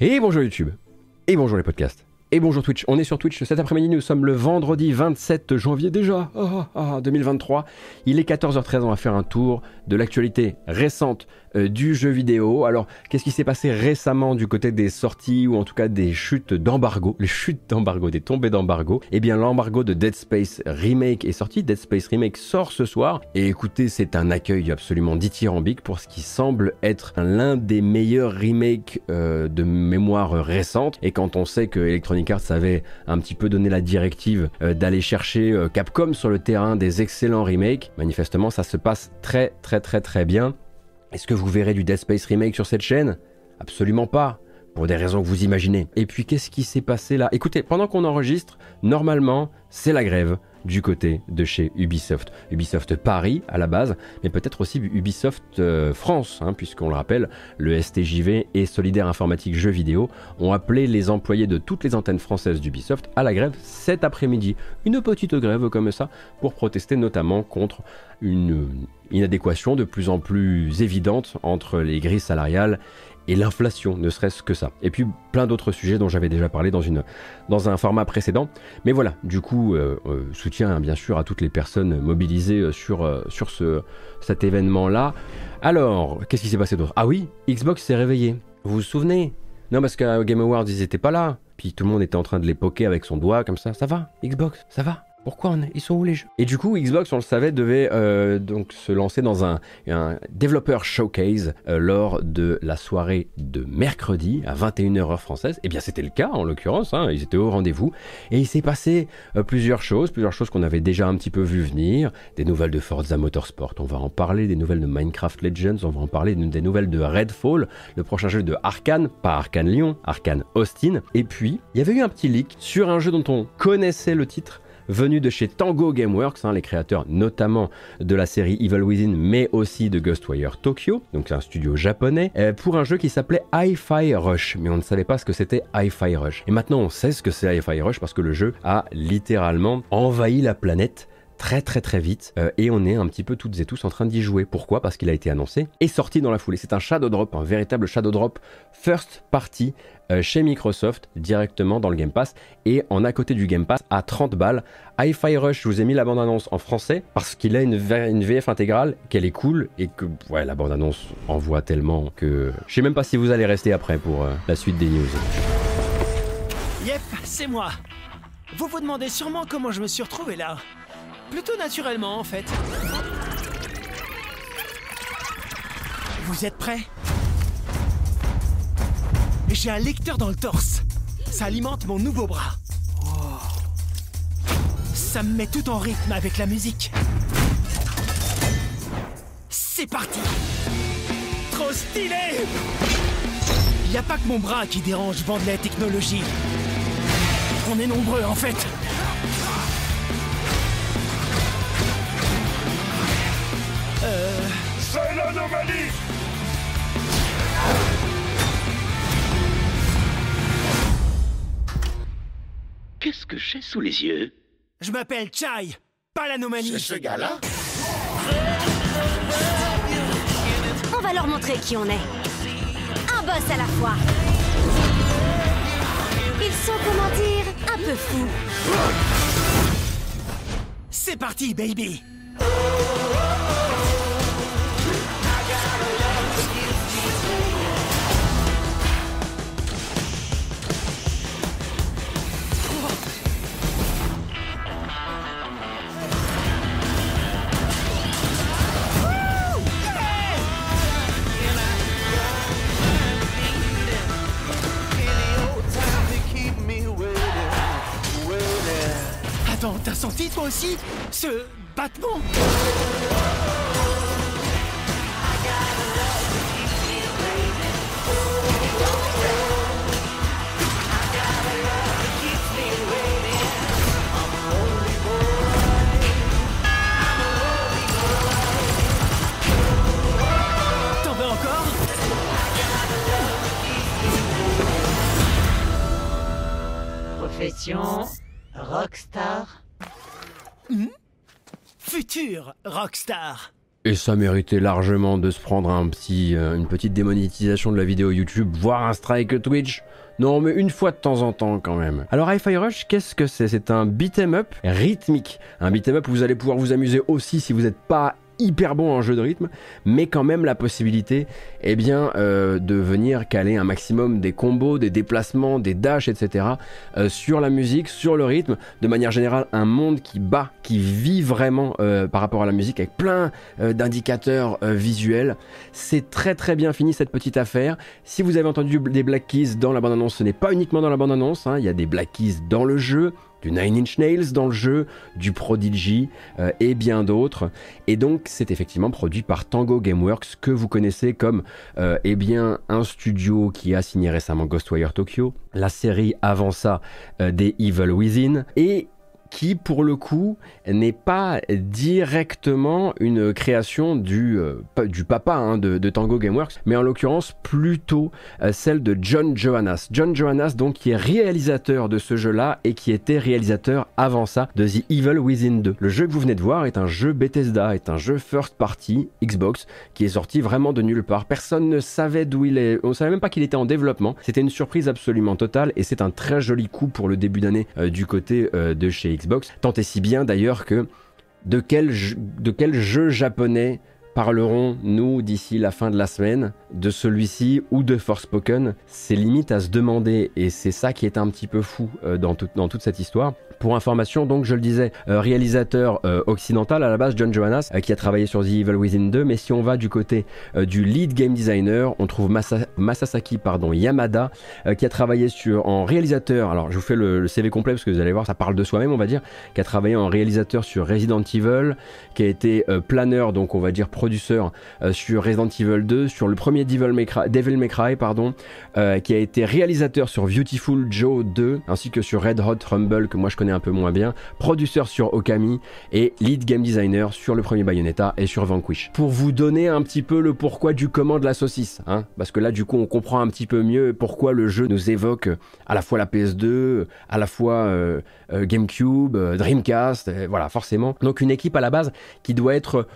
Et bonjour YouTube. Et bonjour les podcasts. Et bonjour Twitch, on est sur Twitch cet après-midi, nous sommes le vendredi 27 janvier déjà, ah, ah, 2023. Il est 14h13, on va faire un tour de l'actualité récente du jeu vidéo. Alors, qu'est-ce qui s'est passé récemment du côté des sorties ou en tout cas des chutes d'embargo, les chutes d'embargo, des tombées d'embargo? Eh bien, l'embargo de Dead Space Remake est sorti. Dead Space Remake sort ce soir. Et écoutez, c'est un accueil absolument dithyrambique pour ce qui semble être l'un des meilleurs remakes euh, de mémoire récente. Et quand on sait que Electronic Arts avait un petit peu donné la directive euh, d'aller chercher Capcom sur le terrain des excellents remakes, manifestement ça se passe très très très très bien. Est-ce que vous verrez du Dead Space Remake sur cette chaîne? Absolument pas, pour des raisons que vous imaginez. Et puis qu'est-ce qui s'est passé là? Écoutez, pendant qu'on enregistre, normalement, c'est la grève du côté de chez Ubisoft. Ubisoft Paris à la base, mais peut-être aussi Ubisoft euh, France, hein, puisqu'on le rappelle, le STJV et Solidaire Informatique Jeux Vidéo ont appelé les employés de toutes les antennes françaises d'Ubisoft à la grève cet après-midi. Une petite grève comme ça pour protester notamment contre une inadéquation de plus en plus évidente entre les grilles salariales et l'inflation, ne serait-ce que ça. Et puis plein d'autres sujets dont j'avais déjà parlé dans, une, dans un format précédent. Mais voilà, du coup, euh, euh, soutien hein, bien sûr à toutes les personnes mobilisées euh, sur, sur ce, cet événement-là. Alors, qu'est-ce qui s'est passé d'autre? Ah oui, Xbox s'est réveillé. Vous vous souvenez? Non, parce qu'à Game Awards, ils n'étaient pas là. Puis tout le monde était en train de les poker avec son doigt comme ça. Ça va, Xbox? Ça va? Pourquoi Ils sont où les jeux? Et du coup, Xbox, on le savait, devait euh, donc se lancer dans un, un Developer Showcase euh, lors de la soirée de mercredi à 21h heure française. Et eh bien, c'était le cas en l'occurrence. Hein, ils étaient au rendez-vous. Et il s'est passé euh, plusieurs choses, plusieurs choses qu'on avait déjà un petit peu vu venir. Des nouvelles de Forza Motorsport, on va en parler. Des nouvelles de Minecraft Legends, on va en parler. Des nouvelles de Redfall, le prochain jeu de Arkane, pas Arkane Lyon, Arkane Austin. Et puis, il y avait eu un petit leak sur un jeu dont on connaissait le titre venu de chez Tango Gameworks, hein, les créateurs notamment de la série Evil Within, mais aussi de Ghostwire Tokyo, donc c'est un studio japonais, euh, pour un jeu qui s'appelait Hi-Fi Rush, mais on ne savait pas ce que c'était Hi-Fi Rush. Et maintenant on sait ce que c'est Hi-Fi Rush parce que le jeu a littéralement envahi la planète très très très vite euh, et on est un petit peu toutes et tous en train d'y jouer. Pourquoi? Parce qu'il a été annoncé et sorti dans la foulée. C'est un shadow drop, un véritable shadow drop first party chez Microsoft directement dans le Game Pass et en à côté du Game Pass à 30 balles. Hi-Fi Rush, je vous ai mis la bande-annonce en français parce qu'il a une, une VF intégrale, qu'elle est cool et que ouais, la bande-annonce envoie tellement que je sais même pas si vous allez rester après pour euh, la suite des news. Yep, c'est moi. Vous vous demandez sûrement comment je me suis retrouvé là. Plutôt naturellement, en fait. Vous êtes prêts? J'ai un lecteur dans le torse. Ça alimente mon nouveau bras. Ça me met tout en rythme avec la musique. C'est parti Trop stylé Y a pas que mon bras qui dérange vendre la technologie. On est nombreux en fait. Que j'ai sous les yeux Je m'appelle Chai, pas l'anomalie. C'est ce gars-là On va leur montrer qui on est. Un boss à la fois. Ils sont, comment dire, un peu fous. C'est parti, baby Attends, t'as senti toi aussi ce battement Et ça méritait largement de se prendre euh, une petite démonétisation de la vidéo YouTube, voire un strike Twitch. Non, mais une fois de temps en temps quand même. Alors Hi-Fi Rush, qu'est-ce que c'est? C'est un beat'em up rythmique. Un beat'em up où vous allez pouvoir vous amuser aussi si vous n'êtes pas hyper bon en jeu de rythme, mais quand même la possibilité eh bien, euh, de venir caler un maximum des combos, des déplacements, des dashs, etc. Euh, sur la musique, sur le rythme. De manière générale, un monde qui bat, qui vit vraiment euh, par rapport à la musique avec plein d'indicateurs visuels. C'est très très bien fini cette petite affaire. Si vous avez entendu des Black Keys dans la bande-annonce, ce n'est pas uniquement dans la bande-annonce, hein. il y a des Black Keys dans le jeu du Nine Inch Nails dans le jeu, du Prodigy euh, et bien d'autres. Et donc c'est effectivement produit par Tango Gameworks que vous connaissez comme euh, eh un studio qui a signé récemment Ghostwire Tokyo, la série avant ça euh, des Evil Within et qui pour le coup n'est pas directement une création du, euh, papa hein, de, Tango Gameworks, mais en l'occurrence plutôt euh, celle de John Johannes. John Johannes donc qui est réalisateur de ce jeu-là et qui était réalisateur avant ça de The Evil Within 2. Le jeu que vous venez de voir est un jeu Bethesda, est un jeu first party Xbox qui est sorti vraiment de nulle part. Personne ne savait d'où il est, on savait même pas qu'il était en développement. C'était une surprise absolument totale et c'est un très joli coup pour le début d'année euh, du côté de chez Xbox, tant et si bien d'ailleurs que de quel, de quel jeu japonais parlerons-nous d'ici la fin de la semaine de celui-ci ou de Forspoken C'est limite à se demander, et c'est ça qui est un petit peu fou euh, dans, toute cette histoire. Pour information, donc je le disais, euh, réalisateur euh, occidental à la base, John Johannes, qui a travaillé sur The Evil Within 2, mais si on va du côté du lead game designer, on trouve Masasaki pardon, Yamada, qui a travaillé sur, en réalisateur, alors je vous fais le, le, CV complet parce que vous allez voir, ça parle de soi-même, on va dire, qui a travaillé en réalisateur sur Resident Evil, qui a été planeur, donc on va dire euh, sur Resident Evil 2, sur le premier Devil May Cry, Devil May Cry pardon, euh, qui a été réalisateur sur Beautiful Joe 2, ainsi que sur Red Hot Rumble, que moi je connais un peu moins bien, producteur sur Okami et lead game designer sur le premier Bayonetta et sur Vanquish. Pour vous donner un petit peu le pourquoi du comment de la saucisse, hein, parce que là du coup on comprend un petit peu mieux pourquoi le jeu nous évoque à la fois la PS2, à la fois euh, GameCube, Dreamcast, voilà forcément. Donc une équipe à la base qui doit être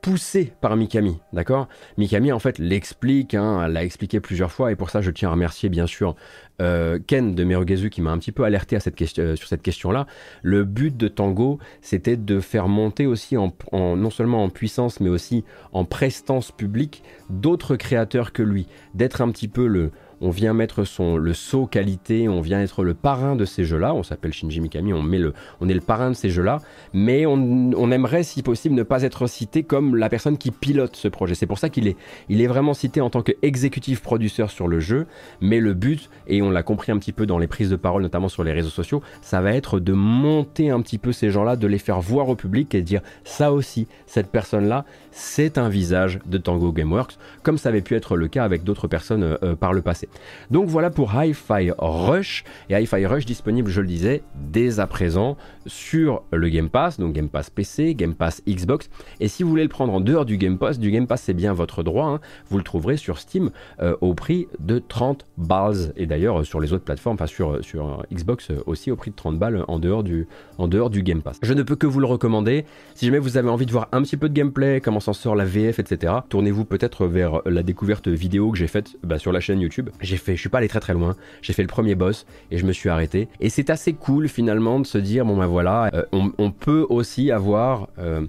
poussé par Mikami, d'accord? Mikami en fait l'explique, hein, l'a expliqué plusieurs fois et pour ça je tiens à remercier bien sûr euh, Ken de Merugezu qui m'a un petit peu alerté euh, sur cette question-là. Le but de Tango, c'était de faire monter aussi non seulement en puissance mais aussi en prestance publique d'autres créateurs que lui, d'être un petit peu le on vient mettre son, le saut qualité, on vient être le parrain de ces jeux-là, on s'appelle Shinji Mikami, on, est le parrain de ces jeux-là, mais on, aimerait si possible ne pas être cité comme la personne qui pilote ce projet. C'est pour ça qu'il est, il est vraiment cité en tant qu'exécutif producteur sur le jeu, mais le but, et on l'a compris un petit peu dans les prises de parole, notamment sur les réseaux sociaux, ça va être de monter un petit peu ces gens-là, de les faire voir au public et de dire ça aussi, cette personne-là, c'est un visage de Tango Gameworks, comme ça avait pu être le cas avec d'autres personnes euh, euh, par le passé. Donc voilà pour Hi-Fi Rush, et Hi-Fi Rush disponible, je le disais, dès à présent sur le Game Pass, donc Game Pass PC, Game Pass Xbox, et si vous voulez le prendre en dehors du Game Pass, du Game Pass c'est bien votre droit, hein, vous le trouverez sur Steam euh, au prix de 30 balles, et d'ailleurs sur les autres plateformes, enfin sur, sur Xbox aussi au prix de 30 balles en dehors, du, en dehors du Game Pass. Je ne peux que vous le recommander, si jamais vous avez envie de voir un petit peu de gameplay, comment s'en sort la VF, etc., tournez-vous peut-être vers la découverte vidéo que j'ai faite bah, sur la chaîne YouTube. J'ai fait, je suis pas allé très très loin, j'ai fait le premier boss et je me suis arrêté. Et c'est assez cool finalement de se dire, bon ben voilà, euh, on, peut aussi avoir euh,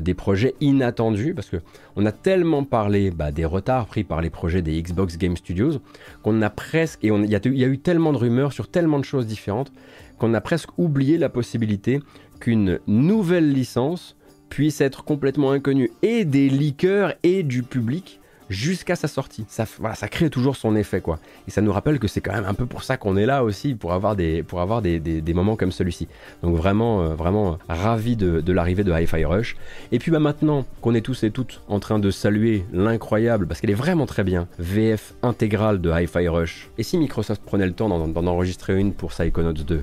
des projets inattendus parce que on a tellement parlé bah, des retards pris par les projets des Xbox Game Studios qu'on a presque, et il y, y, a eu tellement de rumeurs sur tellement de choses différentes qu'on a presque oublié la possibilité qu'une nouvelle licence puisse être complètement inconnu et des leakers et du public jusqu'à sa sortie. Ça, voilà, ça crée toujours son effet, quoi. Et ça nous rappelle que c'est quand même un peu pour ça qu'on est là aussi, pour avoir des, pour avoir des, des, moments comme celui-ci. Donc vraiment, euh, vraiment ravi de, de l'arrivée de Hi-Fi Rush. Et puis bah, maintenant qu'on est tous et toutes en train de saluer l'incroyable, parce qu'elle est vraiment très bien, VF intégrale de Hi-Fi Rush. Et si Microsoft prenait le temps d'en enregistrer une pour Psychonauts 2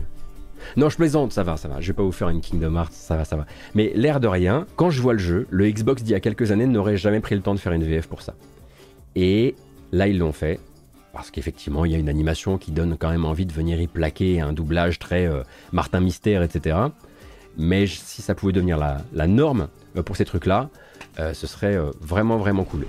non, je plaisante, ça va, ça va. Je vais pas vous faire une Kingdom Hearts, ça va, ça va. Mais l'air de rien, quand je vois le jeu, le Xbox d'il y a quelques années n'aurait jamais pris le temps de faire une VF pour ça. Et là, ils l'ont fait. Parce qu'effectivement, il y a une animation qui donne quand même envie de venir y plaquer un doublage très euh, Martin Mystère, etc. Mais si ça pouvait devenir la, norme euh, pour ces trucs-là, ce serait vraiment vraiment cool.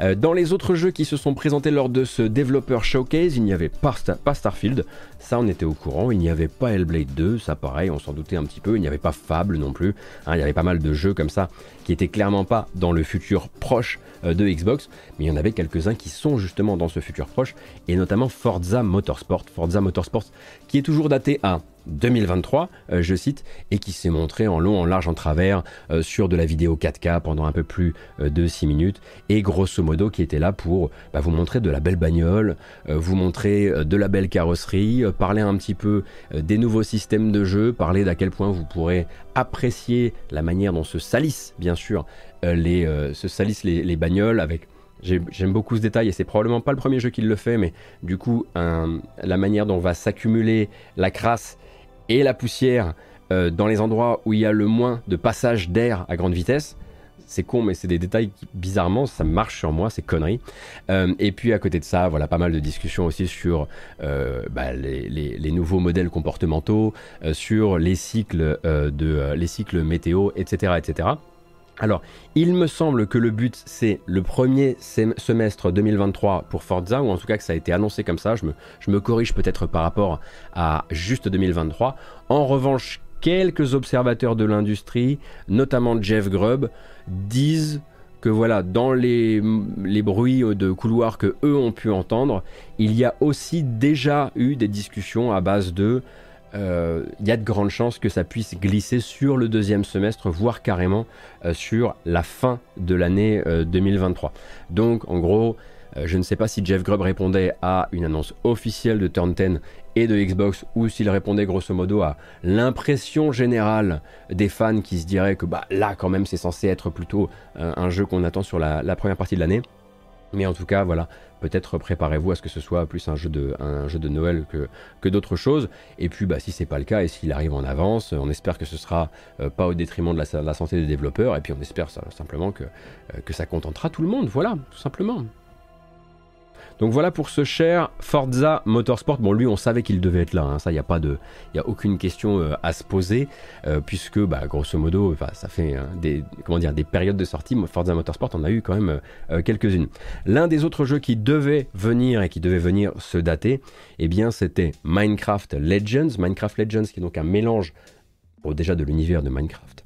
Euh, dans les autres jeux qui se sont présentés lors de ce Developer Showcase, il n'y avait pas, Starfield, ça on était au courant, il n'y avait pas Hellblade 2, ça pareil, on s'en doutait un petit peu, il n'y avait pas Fable non plus, hein, il y avait pas mal de jeux comme ça qui étaient clairement pas dans le futur proche euh, de Xbox, mais il y en avait quelques-uns qui sont justement dans ce futur proche, et notamment Forza Motorsport, Forza Motorsport qui est toujours daté à 2023, euh, je cite, et qui s'est montré en long, en large, en travers euh, sur de la vidéo 4K pendant un peu plus euh, de 6 minutes, et grosso modo qui était là pour bah, vous montrer de la belle bagnole, vous montrer de la belle carrosserie, parler un petit peu des nouveaux systèmes de jeu, parler d'à quel point vous pourrez apprécier la manière dont se salissent, bien sûr, les, se salissent les, les bagnoles avec J'aime beaucoup ce détail et c'est probablement pas le premier jeu qui le fait, mais du coup, la manière dont va s'accumuler la crasse et la poussière euh, dans les endroits où il y a le moins de passage d'air à grande vitesse. C'est con, mais c'est des détails qui, bizarrement, ça marche sur moi, c'est conneries. Euh, et puis à côté de ça, voilà, pas mal de discussions aussi sur euh, bah, les, nouveaux modèles comportementaux, sur les cycles, de, les cycles météo, etc., etc. Alors, il me semble que le but, c'est le premier semestre 2023 pour Forza, ou en tout cas que ça a été annoncé comme ça. Je me, corrige peut-être par rapport à juste 2023. En revanche, quelques observateurs de l'industrie, notamment Jeff Grubb, disent que voilà, dans les, les, bruits de couloirs que eux ont pu entendre, il y a aussi déjà eu des discussions à base de il euh, y a de grandes chances que ça puisse glisser sur le deuxième semestre, voire carrément euh, sur la fin de l'année 2023. Euh, Donc en gros, je ne sais pas si Jeff Grubb répondait à une annonce officielle de Turn 10 et de Xbox ou s'il répondait grosso modo à l'impression générale des fans qui se diraient que bah, là quand même c'est censé être plutôt un jeu qu'on attend sur la première partie de l'année. Mais en tout cas, voilà, peut-être préparez-vous à ce que ce soit plus un jeu de, Noël que, que d'autres choses. Et puis, bah, si c'est pas le cas et s'il arrive en avance, on espère que ce sera euh, pas au détriment de la, santé des développeurs. Et puis, on espère simplement que, euh, que ça contentera tout le monde. Voilà, tout simplement. Donc voilà pour ce cher Forza Motorsport. Bon, lui, on savait qu'il devait être là. Hein. Ça, il n'y a pas de, il a aucune question euh, à se poser, euh, puisque, bah, grosso modo, ça fait hein, des, comment dire, des périodes de sortie. Forza Motorsport, on a eu quand même euh, quelques-unes. L'un des autres jeux qui devait venir et qui devait venir se dater, eh bien, c'était Minecraft Legends. Minecraft Legends, qui est donc un mélange, déjà de l'univers de Minecraft,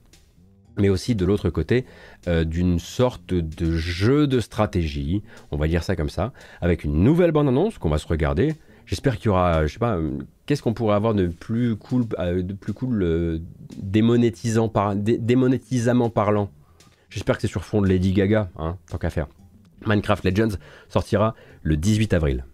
mais aussi de l'autre côté euh, d'une sorte de jeu de stratégie, on va dire ça comme ça, avec une nouvelle bande-annonce qu'on va se regarder. J'espère qu'il y aura, je sais pas, euh, qu'est-ce qu'on pourrait avoir de plus cool, euh, de plus cool démonétisant démonétisamment parlant. J'espère que c'est sur fond de Lady Gaga, hein, tant qu'à faire. Minecraft Legends sortira le 18 avril.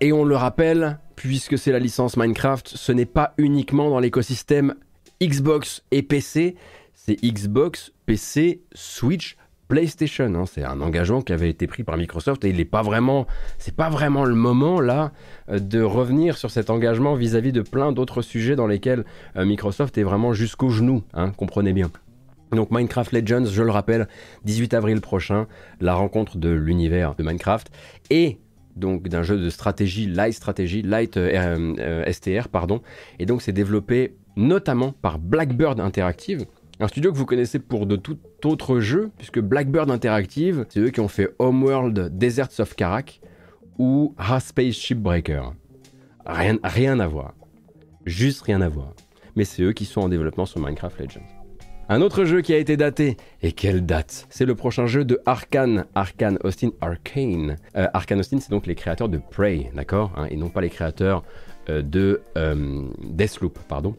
Et on le rappelle, puisque c'est la licence Minecraft, ce n'est pas uniquement dans l'écosystème Xbox et PC, c'est Xbox, PC, Switch, PlayStation. Hein. C'est un engagement qui avait été pris par Microsoft et il n'est pas vraiment, c'est pas vraiment le moment là euh, de revenir sur cet engagement vis-à-vis de plein d'autres sujets dans lesquels euh, Microsoft est vraiment jusqu'au genou, hein, comprenez bien. Donc Minecraft Legends, je le rappelle, 18 avril prochain, la rencontre de l'univers de Minecraft et donc d'un jeu de stratégie, light stratégie, light euh, euh, STR, pardon. Et donc c'est développé notamment par Blackbird Interactive, Un studio que vous connaissez pour de tout autre jeu, puisque Blackbird Interactive, c'est eux qui ont fait Homeworld Deserts of Karak ou Ha Space Shipbreaker. Rien, rien à voir. Juste rien à voir. Mais c'est eux qui sont en développement sur Minecraft Legends. Un autre jeu qui a été daté, et quelle date? C'est le prochain jeu de Arkane, Arkane Austin Arcane. Euh, Arkane Austin, c'est donc les créateurs de Prey, d'accord hein, Et non pas les créateurs euh, de euh, Deathloop, pardon.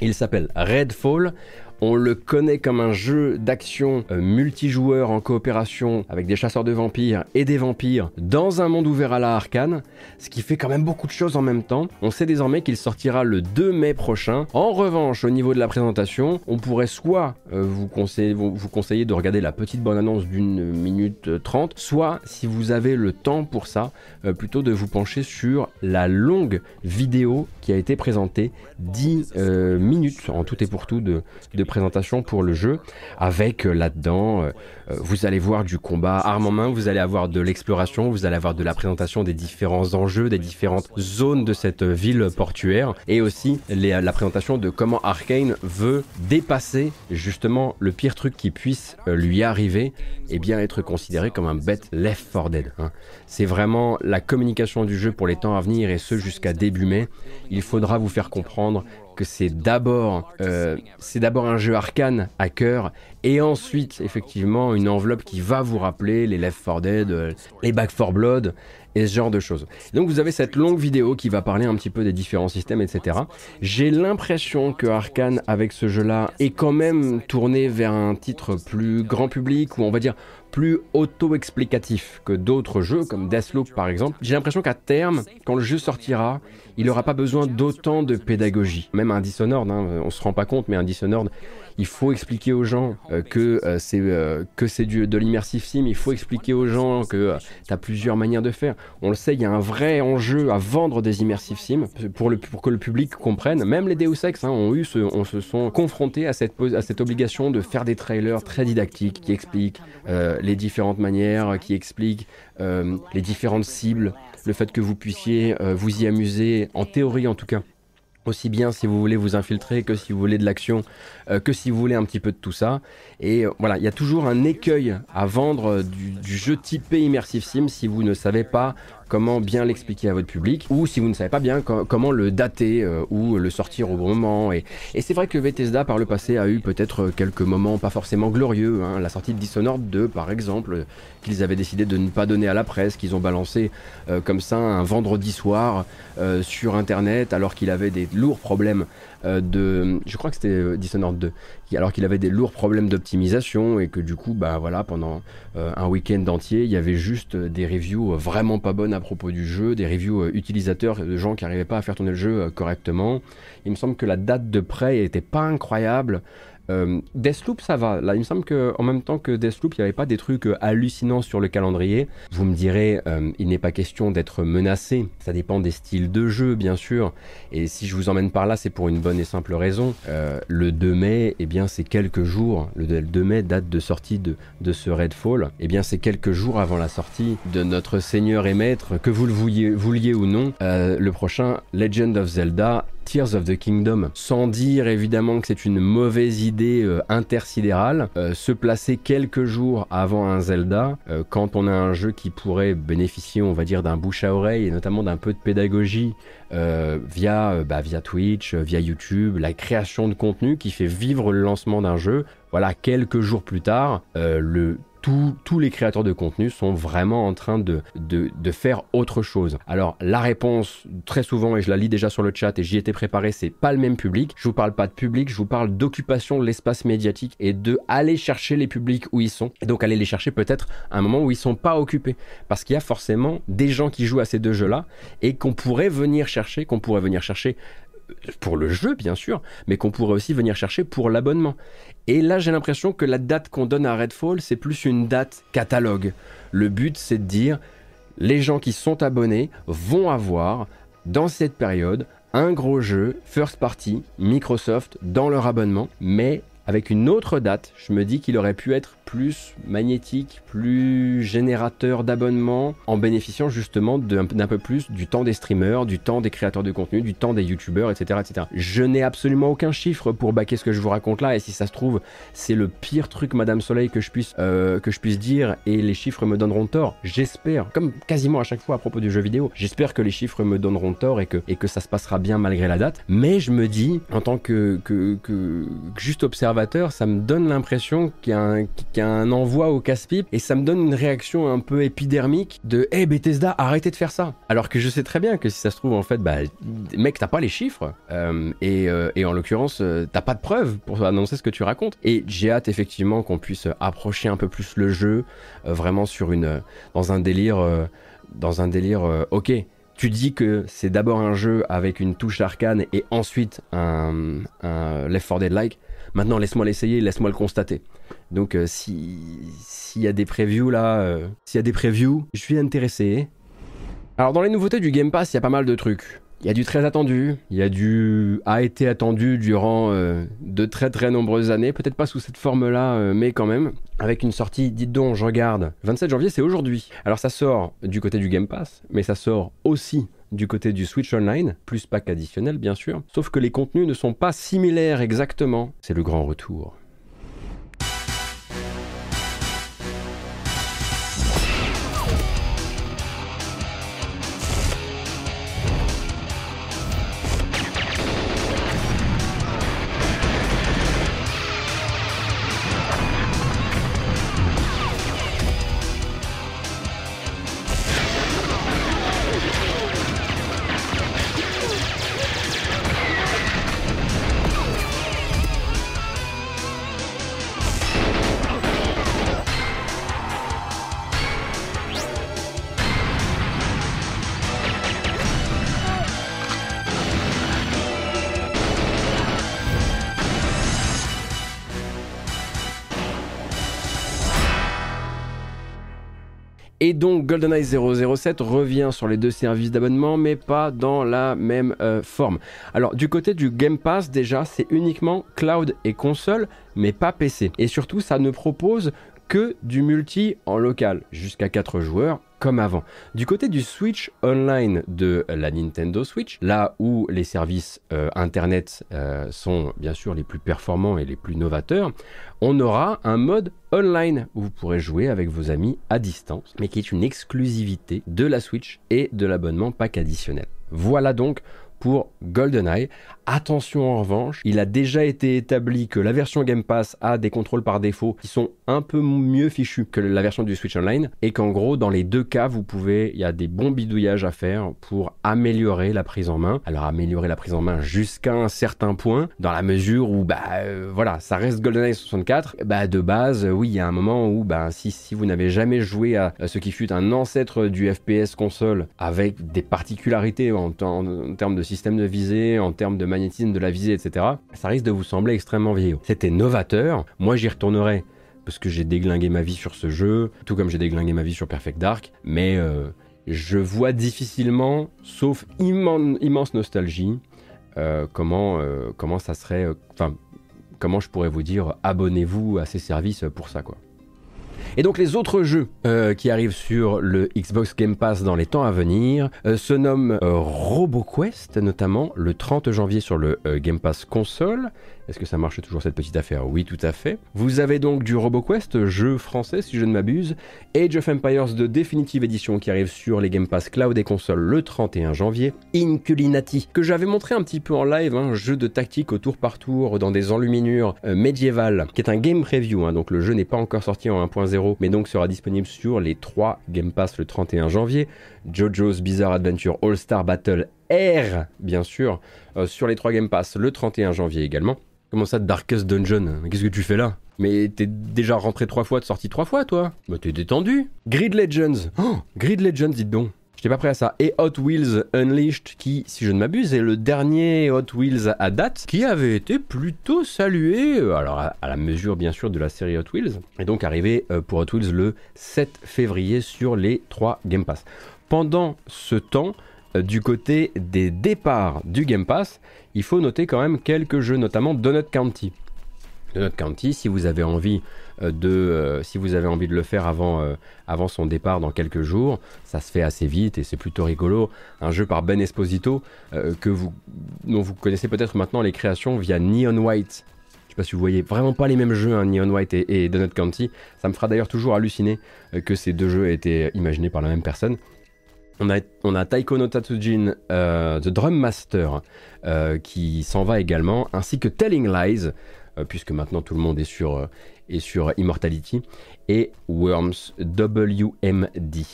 Il s'appelle Redfall. On le connaît comme un jeu d'action euh, multijoueur en coopération avec des chasseurs de vampires et des vampires dans un monde ouvert à la arcane, ce qui fait quand même beaucoup de choses en même temps. On sait désormais qu'il sortira le 2 mai prochain. En revanche, au niveau de la présentation, on pourrait soit euh, vous, conseiller, de regarder la petite bonne annonce d'une minute trente, soit si vous avez le temps pour ça, euh, plutôt de vous pencher sur la longue vidéo qui a été présentée, 10 minutes en tout et pour tout de, de présentation pour le jeu, avec euh, là-dedans, euh, euh, vous allez voir du combat arme en main, vous allez avoir de l'exploration, vous allez avoir de la présentation des différents enjeux, des différentes zones de cette ville portuaire, et aussi la présentation de comment Arkane veut dépasser justement le pire truc qui puisse lui arriver, et bien être considéré comme un bête Left 4 Dead. Hein. C'est vraiment la communication du jeu pour les temps à venir, et ce jusqu'à début mai. Il faudra vous faire comprendre que c'est d'abord euh, c'est d'abord un jeu arcane à cœur et ensuite effectivement une enveloppe qui va vous rappeler les Left 4 Dead, euh, les Back 4 Blood et ce genre de choses. Donc vous avez cette longue vidéo qui va parler un petit peu des différents systèmes, etc. J'ai l'impression que Arkane avec ce jeu-là est quand même tourné vers un titre plus grand public ou on va dire plus auto-explicatif que d'autres jeux comme Deathloop par exemple. J'ai l'impression qu'à terme, quand le jeu sortira, il n'aura pas besoin d'autant de pédagogie. Même un Dishonored, hein, on se rend pas compte, mais un Dishonored, il faut expliquer aux gens euh, que euh, c'est euh, que c'est de l'immersive sim, il faut expliquer aux gens que tu as plusieurs manières de faire. On le sait, il y a un vrai enjeu à vendre des immersive sim pour, que le public comprenne. Même les Deus Ex hein, ont eu ce, on se sont confrontés à cette obligation de faire des trailers très didactiques qui expliquent les différentes manières, qui expliquent les différentes cibles, le fait que vous puissiez vous y amuser, en théorie en tout cas aussi bien si vous voulez vous infiltrer que si vous voulez de l'action, euh, que si vous voulez un petit peu de tout ça. Et euh, voilà, il y a toujours un écueil à vendre du, du, jeu typé Immersive Sim si vous ne savez pas comment bien l'expliquer à votre public, ou si vous ne savez pas bien comment le dater euh, ou le sortir au bon moment. Et, c'est vrai que Bethesda par le passé a eu peut-être quelques moments pas forcément glorieux. Hein. La sortie de Dishonored 2 par exemple, qu'ils avaient décidé de ne pas donner à la presse, qu'ils ont balancé euh, comme ça un vendredi soir euh, sur internet alors qu'il avait des lourds problèmes euh, de, je crois que c'était euh, Dishonored 2, alors qu'il avait des lourds problèmes d'optimisation et que du coup, bah voilà, pendant euh, un week-end entier, il y avait juste des reviews vraiment pas bonnes à propos du jeu, des reviews utilisateurs de gens qui n'arrivaient pas à faire tourner le jeu correctement. Il me semble que la date de prêt était pas incroyable. Euh, Deathloop, ça va. Il me semble qu'en même temps que Deathloop, il n'y avait pas des trucs euh, hallucinants sur le calendrier. Vous me direz, euh, il n'est pas question d'être menacé. Ça dépend des styles de jeu, bien sûr. Et si je vous emmène par là, c'est pour une bonne et simple raison. le 2 mai, eh bien, c'est quelques jours. Le 2 mai, date de sortie de, de ce Redfall. Eh bien, c'est quelques jours avant la sortie de notre Seigneur et Maître, que vous le vouliez ou non, le prochain Legend of Zelda Tears of the Kingdom, sans dire évidemment que c'est une mauvaise idée euh, intersidérale, euh, se placer quelques jours avant un Zelda, euh, quand on a un jeu qui pourrait bénéficier, on va dire, d'un bouche à oreille et notamment d'un peu de pédagogie via, bah, via Twitch, via YouTube, la création de contenu qui fait vivre le lancement d'un jeu. Voilà, quelques jours plus tard, le tous, les créateurs de contenu sont vraiment en train de, faire autre chose. Alors la réponse, très souvent, et je la lis déjà sur le chat et j'y étais préparé, c'est pas le même public. Je vous parle pas de public, je vous parle d'occupation de l'espace médiatique et de aller chercher les publics où ils sont. Et donc aller les chercher peut-être à un moment où ils sont pas occupés. Parce qu'il y a forcément des gens qui jouent à ces deux jeux-là et qu'on pourrait venir chercher, qu'on pourrait venir chercher pour le jeu bien sûr, mais qu'on pourrait aussi venir chercher pour l'abonnement. Et là j'ai l'impression que la date qu'on donne à Redfall, c'est plus une date catalogue. Le but c'est de dire, les gens qui sont abonnés vont avoir, dans cette période, un gros jeu first party Microsoft dans leur abonnement, mais avec une autre date, je me dis qu'il aurait pu être plus magnétique, plus générateur d'abonnements, en bénéficiant justement d'un peu plus du temps des streamers, du temps des créateurs de contenu, du temps des youtubeurs, etc. etc. Je n'ai absolument aucun chiffre pour baquer ce que je vous raconte là, et si ça se trouve, c'est le pire truc Madame Soleil que je puisse, euh, que je puisse dire, et les chiffres me donneront tort. J'espère, comme quasiment à chaque fois à propos du jeu vidéo, j'espère que les chiffres me donneront tort et que, et que ça se passera bien malgré la date. Mais je me dis, en tant que, que, que juste observateur, ça me donne l'impression qu'il y, a un envoi au casse-pipe et ça me donne une réaction un peu épidermique de Hey Bethesda, arrêtez de faire ça. Alors que je sais très bien que si ça se trouve, en fait, bah, mec, t'as pas les chiffres. Euh, et, euh, et, en l'occurrence, euh, t'as pas de preuves pour annoncer ce que tu racontes. Et j'ai hâte effectivement qu'on puisse approcher un peu plus le jeu, vraiment sur une, dans un délire, dans un délire, ok tu dis que c'est d'abord un jeu avec une touche arcane et ensuite un, un Left 4 Dead-like. Maintenant, laisse-moi l'essayer, laisse-moi le constater. Donc, euh, s'il y a des previews là, euh, s'il y a des previews, je suis intéressé. Alors, dans les nouveautés du Game Pass, il y a pas mal de trucs. Il y a du très attendu, il y a du a été attendu durant euh, de très très nombreuses années, peut-être pas sous cette forme-là, mais quand même, avec une sortie, dites donc, je regarde, 27 janvier, c'est aujourd'hui. Alors ça sort du côté du Game Pass, mais ça sort aussi du côté du Switch Online, plus pack additionnel bien sûr, sauf que les contenus ne sont pas similaires exactement. C'est le grand retour. 007 revient sur les deux services d'abonnement, mais pas dans la même euh, forme. Alors du côté du Game Pass, déjà, c'est uniquement cloud et console, mais pas PC. Et surtout, ça ne propose que du multi en local, jusqu'à 4 joueurs comme avant. Du côté du Switch Online de la Nintendo Switch, là où les services euh, Internet euh, sont bien sûr les plus performants et les plus novateurs, on aura un mode online où vous pourrez jouer avec vos amis à distance, mais qui est une exclusivité de la Switch et de l'abonnement pack additionnel. Voilà donc GoldenEye. Attention en revanche, il a déjà été établi que la version Game Pass a des contrôles par défaut qui sont un peu mieux fichus que la version du Switch Online et qu'en gros dans les deux cas vous pouvez, il y a des bons bidouillages à faire pour améliorer la prise en main. Alors améliorer la prise en main jusqu'à un certain point dans la mesure où bah euh, voilà ça reste GoldenEye 64. Bah de base oui il y a un moment où bah si, si vous n'avez jamais joué à, ce qui fut un ancêtre du FPS console avec des particularités en, en termes de système de visée, en termes de magnétisme de la visée, etc., ça risque de vous sembler extrêmement vieillot. C'était novateur, moi j'y retournerai parce que j'ai déglingué ma vie sur ce jeu, tout comme j'ai déglingué ma vie sur Perfect Dark, mais euh, je vois difficilement, sauf immense nostalgie, euh, comment, euh, comment ça serait, enfin, comment je pourrais vous dire, abonnez-vous à ces services pour ça, quoi. Et donc les autres jeux euh, qui arrivent sur le Xbox Game Pass dans les temps à venir euh, se nomment euh, RoboQuest, notamment le 30 janvier sur le Game Pass console, est-ce que ça marche toujours cette petite affaire? Oui, tout à fait. Vous avez donc du RoboQuest, jeu français si je ne m'abuse, Age of Empires de Definitive Edition qui arrive sur les Game Pass Cloud et console le 31 janvier, Inculinati que j'avais montré un petit peu en live, un jeu de tactique au tour par tour dans des enluminures euh, médiévales, qui est un game preview, hein, donc le jeu n'est pas encore sorti en 1.0, mais donc sera disponible sur les 3 Game Pass le 31 janvier, JoJo's Bizarre Adventure All-Star Battle R, bien sûr, euh, sur les 3 Game Pass le 31 janvier également. Comment ça, Darkest Dungeon? Qu'est-ce que tu fais là? Mais t'es déjà rentré trois fois, t'es sorti trois fois, toi? Bah t'es détendu. Grid Legends. Oh Grid Legends, dites donc. J'étais pas prêt à ça. Et Hot Wheels Unleashed, qui, si je ne m'abuse, est le dernier Hot Wheels à date, qui avait été plutôt salué, euh, alors à, la mesure bien sûr de la série Hot Wheels, et donc arrivé euh, pour Hot Wheels le 7 février sur les 3 Game Pass. Pendant ce temps, du côté des départs du Game Pass, il faut noter quand même quelques jeux, notamment Donut County. Donut County. Si vous avez envie euh, de, euh, si vous avez envie de le faire avant, euh, avant son départ dans quelques jours, ça se fait assez vite et c'est plutôt rigolo. Un jeu par Ben Esposito que vous, dont vous connaissez peut-être maintenant les créations via Neon White. Je sais pas si vous voyez vraiment pas les mêmes jeux, hein, Neon White et, et, Donut County. Ça me fera d'ailleurs toujours halluciner que ces deux jeux aient été imaginés par la même personne. On a, Taiko no Tatsujin, The Drum Master, qui s'en va également, ainsi que Telling Lies, puisque maintenant tout le monde est sur, et sur Immortality, et Worms WMD.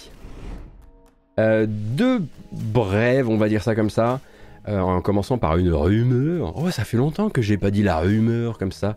Euh, deux brèves, on va dire ça comme ça, euh, en commençant par une rumeur. Oh, ça fait longtemps que j'ai pas dit la rumeur comme ça.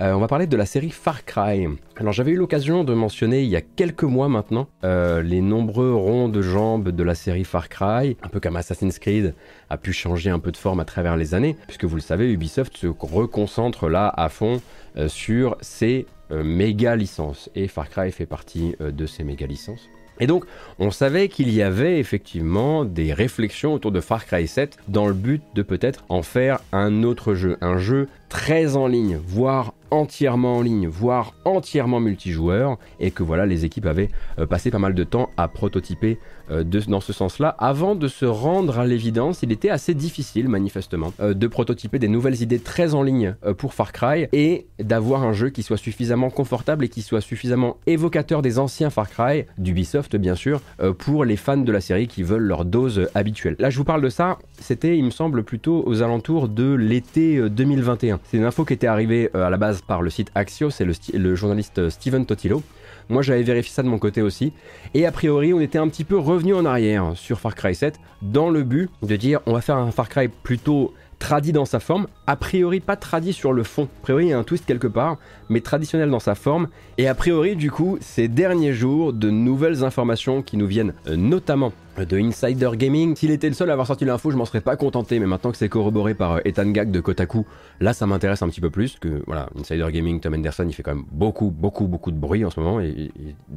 Euh, on va parler de la série Far Cry. Alors j'avais eu l'occasion de mentionner il y a quelques mois maintenant les nombreux ronds de jambes de la série Far Cry, un peu comme Assassin's Creed a pu changer un peu de forme à travers les années, puisque vous le savez, Ubisoft se reconcentre là à fond euh, sur euh, méga licences. Et Far Cry fait partie euh, de ces méga licences. Et donc, on savait qu'il y avait effectivement des réflexions autour de Far Cry 7 dans le but de peut-être en faire un autre jeu, un jeu très en ligne, voire entièrement en ligne, voire entièrement multijoueur, et que voilà, les équipes avaient passé pas mal de temps à prototyper euh, dans ce sens-là. Avant de se rendre à l'évidence, il était assez difficile, manifestement, euh, de prototyper des nouvelles idées très en ligne euh, pour Far Cry et d'avoir un jeu qui soit suffisamment confortable et qui soit suffisamment évocateur des anciens Far Cry, d'Ubisoft bien sûr, pour les fans de la série qui veulent leur dose habituelle. Là, je vous parle de ça, c'était, il me semble, plutôt aux alentours de l'été 2021. C'est une info qui était arrivée à la base par le site Axios et le, journaliste Steven Totilo. Moi, j'avais vérifié ça de mon côté aussi. Et a priori, on était un petit peu revenu en arrière sur Far Cry 7 dans le but de dire on va faire un Far Cry plutôt tradit dans sa forme, a priori pas tradit sur le fond. A priori, il y a un twist quelque part, mais traditionnel dans sa forme. Et a priori, du coup, ces derniers jours, de nouvelles informations qui nous viennent euh, notamment de Insider Gaming. S'il était le seul à avoir sorti l'info, je m'en serais pas contenté, mais maintenant que c'est corroboré par euh, Ethan Gag de Kotaku, là ça m'intéresse un petit peu plus. Que voilà, Insider Gaming, Tom Henderson, il fait quand même beaucoup, beaucoup, beaucoup de bruit en ce moment, et,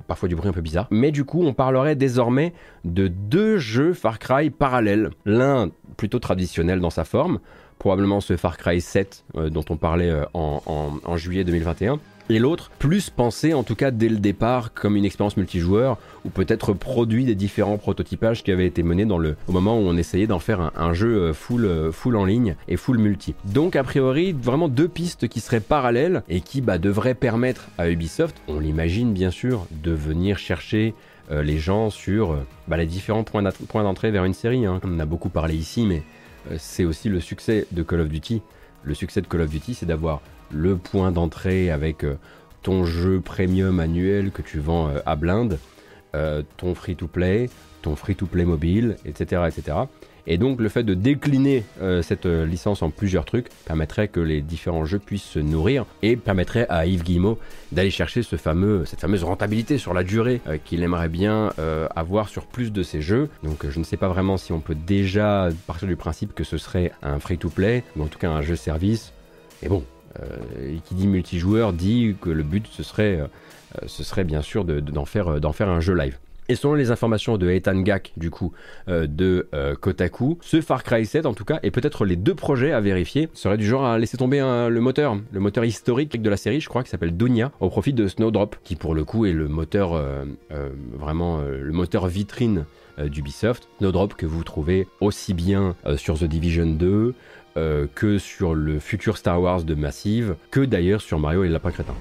parfois du bruit un peu bizarre. Mais du coup, on parlerait désormais de deux jeux Far Cry parallèles. L'un plutôt traditionnel dans sa forme, probablement ce Far Cry 7 euh, dont on parlait euh, en juillet 2021 et l'autre plus pensé en tout cas dès le départ comme une expérience multijoueur ou peut-être produit des différents prototypages qui avaient été menés dans le, au moment où on essayait d'en faire un, jeu euh, full, euh, full en ligne et full multi. Donc a priori vraiment deux pistes qui seraient parallèles et qui bah, devraient permettre à Ubisoft, on l'imagine bien sûr, de venir chercher euh, les gens sur bah, les différents points d'entrée vers une série. Hein. On en a beaucoup parlé ici mais c'est aussi le succès de Call of Duty. Le succès de Call of Duty c'est d'avoir le point d'entrée avec euh, ton jeu premium annuel que tu vends euh, à blinde, euh, ton free-to-play, ton free-to-play mobile, etc., etc. Et donc le fait de décliner cette licence en plusieurs trucs permettrait que les différents jeux puissent se nourrir et permettrait à Yves Guillemot d'aller chercher ce fameux, cette fameuse rentabilité sur la durée qu'il aimerait bien avoir sur plus de ses jeux. Donc je ne sais pas vraiment si on peut déjà partir du principe que ce serait un free-to-play ou en tout cas un jeu service. Mais bon, et qui dit multijoueur dit que le but ce serait, euh, serait bien sûr d'en faire, d'en faire un jeu live. Et selon les informations de Ethan Gak, du coup, euh, de Kotaku, ce Far Cry 7, en tout cas, et peut-être les deux projets à vérifier, seraient du genre à laisser tomber le moteur, le moteur historique de la série, je crois, qui s'appelle Dunia, au profit de Snowdrop, qui pour le coup est le moteur, le moteur vitrine d'Ubisoft. Snowdrop que vous trouvez aussi bien sur The Division 2, euh, que sur le futur Star Wars de Massive, que d'ailleurs sur Mario et le Lapin Crétin.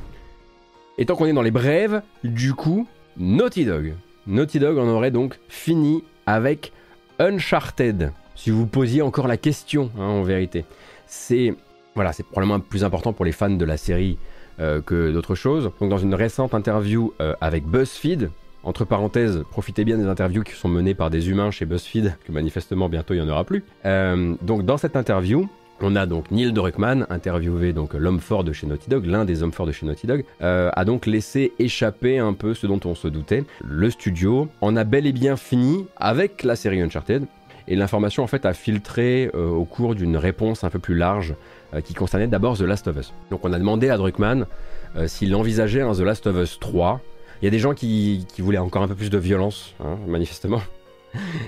Et tant qu'on est dans les brèves, du coup, Naughty Dog. Naughty Dog en aurait donc fini avec Uncharted. Si vous posiez encore la question, hein, en vérité. C'est voilà, c'est probablement plus important pour les fans de la série euh, que d'autres choses. Donc dans une récente interview euh, avec BuzzFeed, entre parenthèses, profitez bien des interviews qui sont menées par des humains chez BuzzFeed, que manifestement bientôt il n'y en aura plus. Euh, donc dans cette interview, on a donc Neil Druckmann, interviewé donc l'homme fort de chez Naughty Dog, l'un des hommes forts de chez Naughty Dog, euh, a donc laissé échapper un peu ce dont on se doutait. Le studio en a bel et bien fini avec la série Uncharted, et l'information en fait a filtré euh, au cours d'une réponse un peu plus large qui concernait d'abord The Last of Us. Donc on a demandé à Druckmann s'il envisageait un The Last of Us 3 il y a des gens qui, voulaient encore un peu plus de violence, hein, manifestement.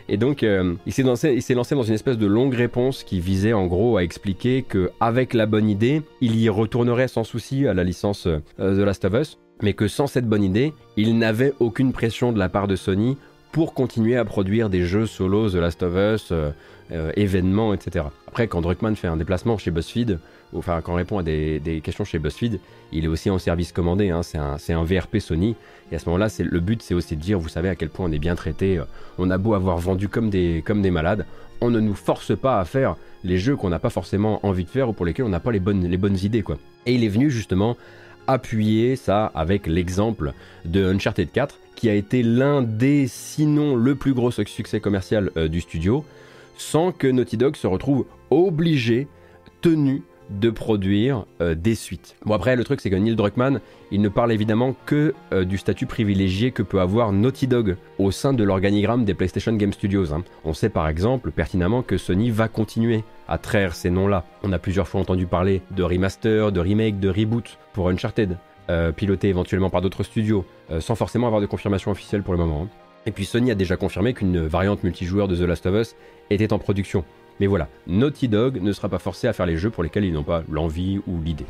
Et donc, euh, il s'est lancé, dans une espèce de longue réponse qui visait en gros à expliquer que avec la bonne idée, il y retournerait sans souci à la licence euh, The Last of Us, mais que sans cette bonne idée, il n'avait aucune pression de la part de Sony pour continuer à produire des jeux solo The Last of Us, euh, événements, etc. Après, quand Druckmann fait un déplacement chez BuzzFeed, enfin quand on répond à des, questions chez BuzzFeed, il est aussi en service commandé, hein, c'est un, VRP Sony, et à ce moment-là, le but c'est aussi de dire, vous savez à quel point on est bien traité, euh, on a beau avoir vendu comme des, malades, on ne nous force pas à faire les jeux qu'on n'a pas forcément envie de faire ou pour lesquels on n'a pas les bonnes, idées. Et il est venu justement appuyer ça avec l'exemple de Uncharted 4, qui a été l'un des, sinon le plus gros succès commercial euh, du studio, sans que Naughty Dog se retrouve obligé, tenu de produire euh, des suites. Bon après le truc c'est que Neil Druckmann, il ne parle évidemment que euh, du statut privilégié que peut avoir Naughty Dog au sein de l'organigramme des PlayStation Game Studios. hein. On sait par exemple pertinemment que Sony va continuer à traire ces noms-là. On a plusieurs fois entendu parler de remaster, de remake, de reboot pour Uncharted, euh, piloté éventuellement par d'autres studios, sans forcément avoir de confirmation officielle pour le moment. hein. Et puis Sony a déjà confirmé qu'une variante multijoueur de The Last of Us était en production. Mais voilà, Naughty Dog ne sera pas forcé à faire les jeux pour lesquels ils n'ont pas l'envie ou l'idée.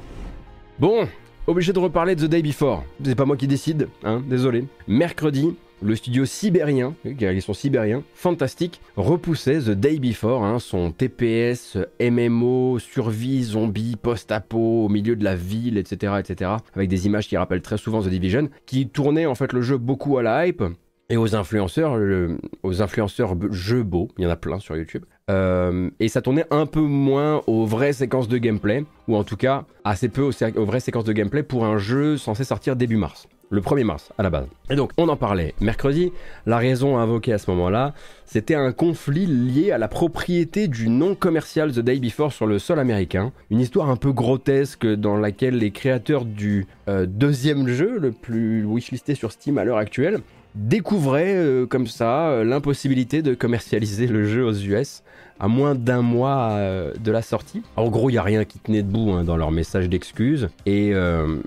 Bon, obligé de reparler de The Day Before. C'est pas moi qui décide, hein, désolé. Mercredi, le studio sibérien, car ils sont sibériens, fantastique, repoussait The Day Before, hein, son TPS, MMO, survie, zombie, post-apo, au milieu de la ville, etc., etc., avec des images qui rappellent très souvent The Division, qui tournait en fait le jeu beaucoup à la hype, et aux influenceurs, aux influenceurs jeux beaux, il y en a plein sur YouTube. Euh, et ça tournait un peu moins aux vraies séquences de gameplay, ou en tout cas assez peu aux vraies séquences de gameplay pour un jeu censé sortir début mars. Le 1er mars à la base. Et donc on en parlait mercredi. La raison invoquée à ce moment-là, c'était un conflit lié à la propriété du nom commercial The Day Before sur le sol américain. Une histoire un peu grotesque dans laquelle les créateurs du euh, deuxième jeu, le plus wishlisté sur Steam à l'heure actuelle, découvraient euh, comme ça euh, l'impossibilité de commercialiser le jeu aux US à moins d'un mois euh, de la sortie. En gros, il n'y a rien qui tenait debout hein, dans leur message d'excuses. Et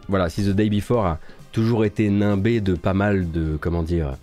voilà, si The Day Before a toujours été nimbé de pas mal de, comment dire,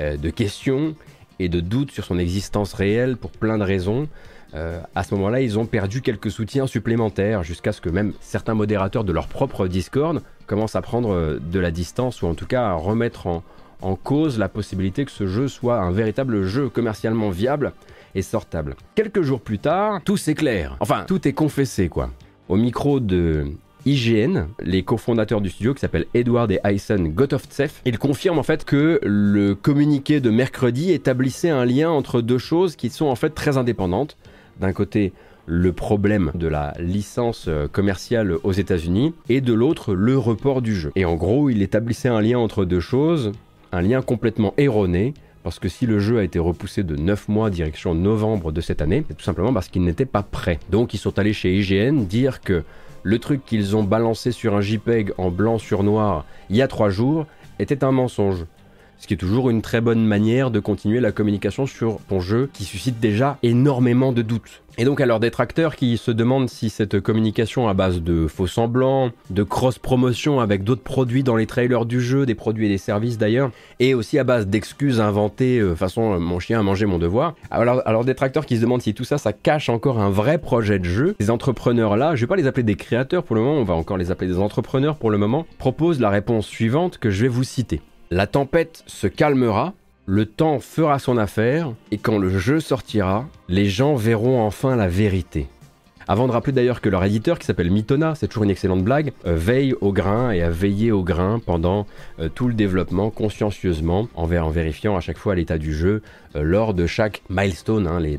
de questions et de doutes sur son existence réelle pour plein de raisons, à ce moment-là, ils ont perdu quelques soutiens supplémentaires jusqu'à ce que même certains modérateurs de leur propre Discord commencent à prendre de la distance ou en tout cas à remettre en, en cause la possibilité que ce jeu soit un véritable jeu commercialement viable et sortable. Quelques jours plus tard, tout s'éclaire. Enfin, tout est confessé, quoi. Au micro de IGN, les cofondateurs du studio qui s'appellent Edward et Aysen Gotovtsev, ils confirment en fait que le communiqué de mercredi établissait un lien entre deux choses qui sont en fait très indépendantes. D'un côté, le problème de la licence euh, commerciale aux États-Unis et de l'autre, le report du jeu. Et en gros, il établissait un lien entre deux choses, un lien complètement erroné, parce que si le jeu a été repoussé de 9 mois direction novembre de cette année, c'est tout simplement parce qu'il n'était pas prêt. Donc ils sont allés chez IGN dire que le truc qu'ils ont balancé sur un JPEG en blanc sur noir il y a 3 jours était un mensonge. Ce qui est toujours une très bonne manière de continuer la communication sur ton jeu qui suscite déjà énormément de doutes. Et donc à leurs détracteurs qui se demandent si cette communication à base de faux semblants, de cross-promotion avec d'autres produits dans les trailers du jeu, des produits et des services d'ailleurs, et aussi à base d'excuses inventées euh, façon euh, mon chien a mangé mon devoir. Alors, alors détracteurs qui se demandent si tout ça, cache encore un vrai projet de jeu. Ces entrepreneurs-là, je vais pas les appeler des créateurs pour le moment, on va encore les appeler des entrepreneurs pour le moment, proposent la réponse suivante que je vais vous citer. La tempête se calmera, le temps fera son affaire, et quand le jeu sortira, les gens verront enfin la vérité. Avant de rappeler d'ailleurs que leur éditeur, qui s'appelle Mitona, c'est toujours une excellente blague, euh, veille au grain et a veillé au grain pendant euh, tout le développement consciencieusement, en, vérifiant à chaque fois l'état du jeu euh, lors de chaque milestone, hein, les,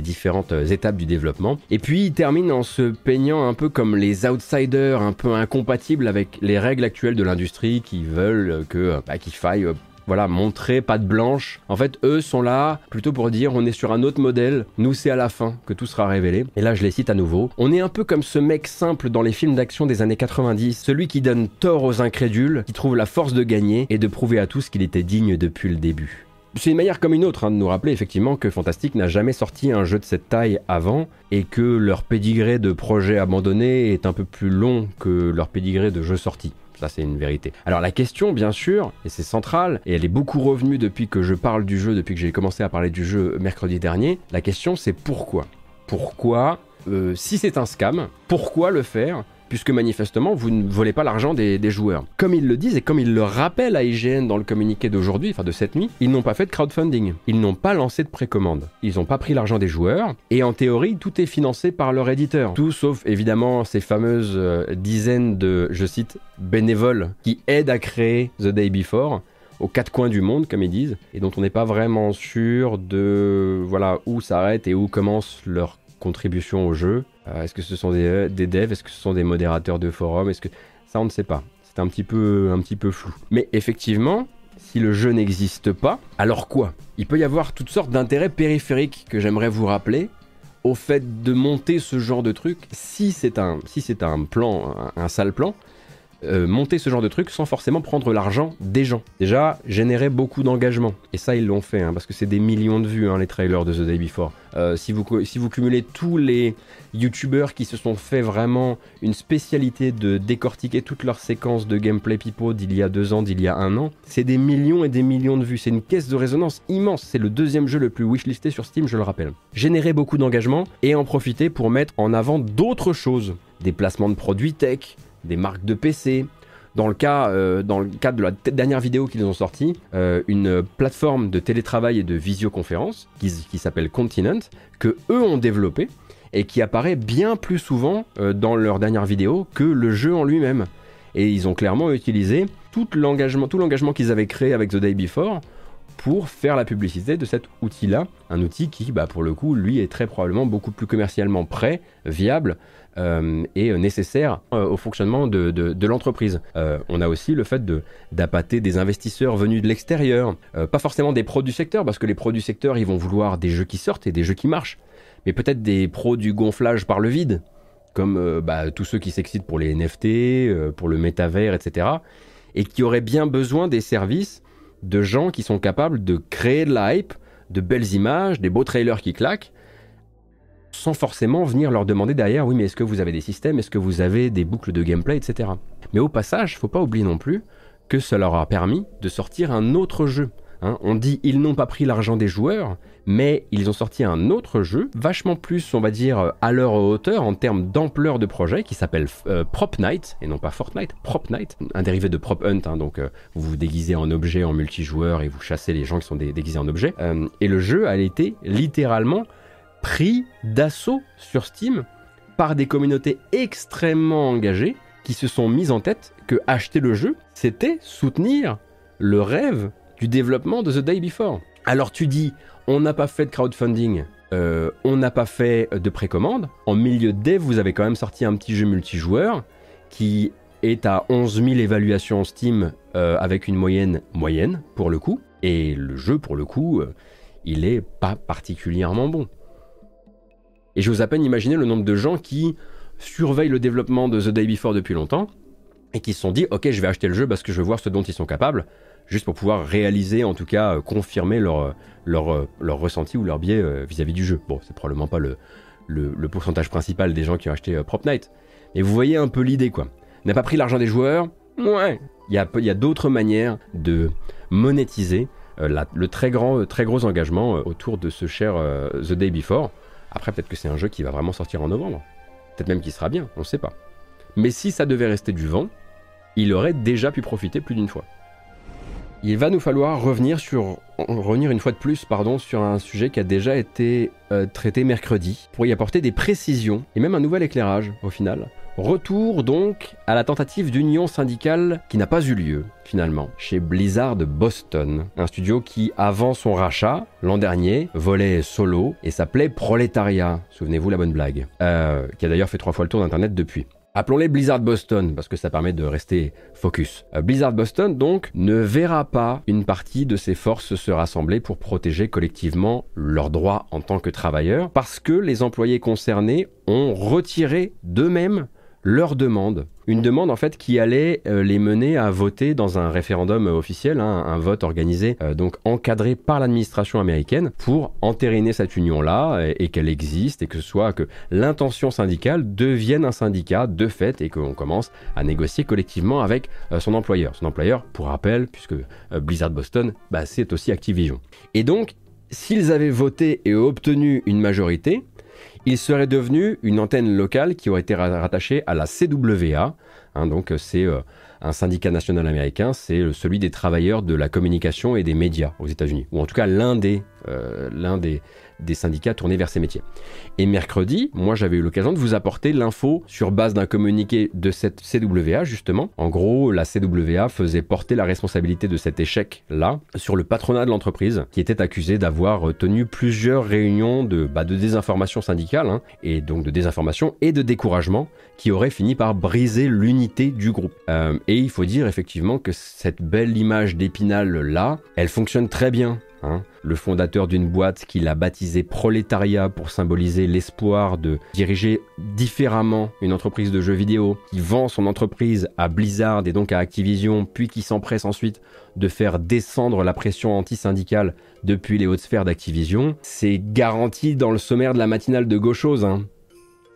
différentes étapes du développement. Et puis il termine en se peignant un peu comme les outsiders, un peu incompatibles avec les règles actuelles de l'industrie qui veulent que bah, qu'il faille voilà, montrer patte blanche. En fait, eux sont là plutôt pour dire on est sur un autre modèle, nous c'est à la fin que tout sera révélé. Et là, je les cite à nouveau. On est un peu comme ce mec simple dans les films d'action des années 90, celui qui donne tort aux incrédules, qui trouve la force de gagner et de prouver à tous qu'il était digne depuis le début. C'est une manière comme une autre hein, de nous rappeler effectivement que Fantastic n'a jamais sorti un jeu de cette taille avant et que leur pédigré de projets abandonnés est un peu plus long que leur pédigré de jeux sortis. Ça, c'est une vérité. Alors, la question, bien sûr, et c'est central, et elle est beaucoup revenue depuis que je parle du jeu, depuis que j'ai commencé à parler du jeu mercredi dernier. La question, c'est pourquoi? Pourquoi, euh, si c'est un scam, pourquoi le faire? Puisque manifestement, vous ne volez pas l'argent des, joueurs. Comme ils le disent et comme ils le rappellent à IGN dans le communiqué d'aujourd'hui, enfin de cette nuit, ils n'ont pas fait de crowdfunding. Ils n'ont pas lancé de précommande. Ils n'ont pas pris l'argent des joueurs. Et en théorie, tout est financé par leur éditeur. Tout sauf évidemment ces fameuses euh, dizaines de, je cite, bénévoles qui aident à créer The Day Before aux quatre coins du monde, comme ils disent, et dont on n'est pas vraiment sûr de voilà où s'arrête et où commence leur contribution au jeu. Euh, est-ce que ce sont euh, des, devs? Est-ce que ce sont des modérateurs de forums? Est-ce que ça on ne sait pas. C'est un petit peu un petit peu flou. Mais effectivement, si le jeu n'existe pas, alors quoi? Il peut y avoir toutes sortes d'intérêts périphériques que j'aimerais vous rappeler au fait de monter ce genre de truc si c'est un si c'est un plan un sale plan euh, monter ce genre de truc sans forcément prendre l'argent des gens. Déjà, générer beaucoup d'engagement. Et ça, ils l'ont fait, hein, parce que c'est des millions de vues, hein, les trailers de The Day Before. Euh, si, vous, cumulez tous les youtubeurs qui se sont fait vraiment une spécialité de décortiquer toutes leurs séquences de gameplay pipo d'il y a deux ans, d'il y a un an, c'est des millions et des millions de vues. C'est une caisse de résonance immense. C'est le deuxième jeu le plus wishlisté sur Steam, je le rappelle. Générer beaucoup d'engagement et en profiter pour mettre en avant d'autres choses. Des placements de produits tech, des marques de PC. Dans le cas, euh, dans le cadre de la dernière vidéo qu'ils ont sortie, euh, une plateforme de télétravail et de visioconférence qui, s'appelle Continent, que eux ont développé et qui apparaît bien plus souvent euh, dans leur dernière vidéo que le jeu en lui-même. Et ils ont clairement utilisé tout l'engagement, tout l'engagement qu'ils avaient créé avec The Day Before pour faire la publicité de cet outil-là. Un outil qui, bah, pour le coup, lui, est très probablement beaucoup plus commercialement prêt, viable euh, et nécessaire euh, au fonctionnement de, l'entreprise. Euh, on a aussi le fait d'appâter des investisseurs venus de l'extérieur, pas forcément des pros du secteur, parce que les pros du secteur, ils vont vouloir des jeux qui sortent et des jeux qui marchent, mais peut-être des pros du gonflage par le vide, comme bah, tous ceux qui s'excitent pour les NFT, pour le métavers, etc., et qui auraient bien besoin des services de gens qui sont capables de créer de la hype, de belles images, des beaux trailers qui claquent, sans forcément venir leur demander derrière, oui mais est-ce que vous avez des systèmes, est-ce que vous avez des boucles de gameplay, etc. Mais au passage, faut pas oublier non plus que ça leur a permis de sortir un autre jeu. Hein. on dit ils n'ont pas pris l'argent des joueurs, mais ils ont sorti un autre jeu, vachement plus, on va dire, à leur hauteur en termes d'ampleur de projet, qui s'appelle euh, Prop Night, et non pas Fortnite, Prop Night, un dérivé de Prop Hunt, hein, donc euh, vous vous déguisez en objet en multijoueur et vous chassez les gens qui sont déguisés en objet. Euh, et le jeu a été littéralement pris d'assaut sur Steam par des communautés extrêmement engagées qui se sont mises en tête que acheter le jeu, c'était soutenir le rêve du développement de The Day Before. Alors tu dis, on n'a pas fait de crowdfunding, euh, on n'a pas fait de précommande. En milieu de dev, vous avez quand même sorti un petit jeu multijoueur qui est à 11 000 évaluations Steam euh, avec une moyenne moyenne pour le coup. Et le jeu, pour le coup, euh, il est pas particulièrement bon. Et je vous à peine imaginer le nombre de gens qui surveillent le développement de The Day Before depuis longtemps et qui se sont dit ok je vais acheter le jeu parce que je veux voir ce dont ils sont capables juste pour pouvoir réaliser, en tout cas euh, confirmer leur, euh, leur, euh, leur ressenti ou leur biais vis-à-vis du jeu. Bon, c'est probablement pas le, le, pourcentage principal des gens qui ont acheté Prop Night, mais vous voyez un peu l'idée quoi. N'a pas pris l'argent des joueurs Ouais, il y a, y a d'autres manières de monétiser le très grand, très gros engagement autour de ce cher The Day Before. Après, peut-être que c'est un jeu qui va vraiment sortir en novembre. Peut-être même qu'il sera bien, on ne sait pas. Mais si ça devait rester du vent, il aurait déjà pu profiter plus d'une fois. Il va nous falloir revenir sur revenir une fois de plus pardon sur un sujet qui a déjà été euh, traité mercredi pour y apporter des précisions et même un nouvel éclairage au final. Retour donc à la tentative d'union syndicale qui n'a pas eu lieu finalement chez Blizzard Boston, un studio qui avant son rachat l'an dernier volait solo et s'appelait Proletariat, souvenez-vous la bonne blague, euh, qui a d'ailleurs fait trois fois le tour d'internet depuis. Appelons-les Blizzard Boston parce que ça permet de rester focus. Euh, Blizzard Boston donc ne verra pas une partie de ses forces se rassembler pour protéger collectivement leurs droits en tant que travailleurs parce que les employés concernés ont retiré d'eux-mêmes leur demande, une demande en fait qui allait euh, les mener à voter dans un référendum officiel, hein, un vote organisé euh, donc encadré par l'administration américaine pour entériner cette union-là et, qu'elle existe et que ce soit que l'intention syndicale devienne un syndicat de fait et qu'on commence à négocier collectivement avec euh, son employeur. Son employeur, pour rappel, puisque Blizzard Boston, bah, c'est aussi Activision. Et donc, s'ils avaient voté et obtenu une majorité, il serait devenu une antenne locale qui aurait été rattachée à la CWA. Hein, donc c'est euh, un syndicat national américain, c'est celui des travailleurs de la communication et des médias aux États-Unis, ou en tout cas euh, l'un des, des syndicats tournés vers ces métiers. Et mercredi, moi j'avais eu l'occasion de vous apporter l'info sur base d'un communiqué de cette CWA justement. En gros, la CWA faisait porter la responsabilité de cet échec-là sur le patronat de l'entreprise qui était accusé d'avoir tenu plusieurs réunions de, bah, de désinformation syndicale hein, et donc de désinformation et de découragement qui auraient fini par briser l'unité du groupe. Euh, et il faut dire effectivement que cette belle image d'épinal là, elle fonctionne très bien Hein. le fondateur d'une boîte qu'il a baptisé Prolétariat pour symboliser l'espoir de diriger différemment une entreprise de jeux vidéo, qui vend son entreprise à Blizzard et donc à Activision, puis qui s'empresse ensuite de faire descendre la pression anti-syndicale depuis les hautes sphères d'Activision, c'est garanti dans le sommaire de la matinale de Gauchose. Hein.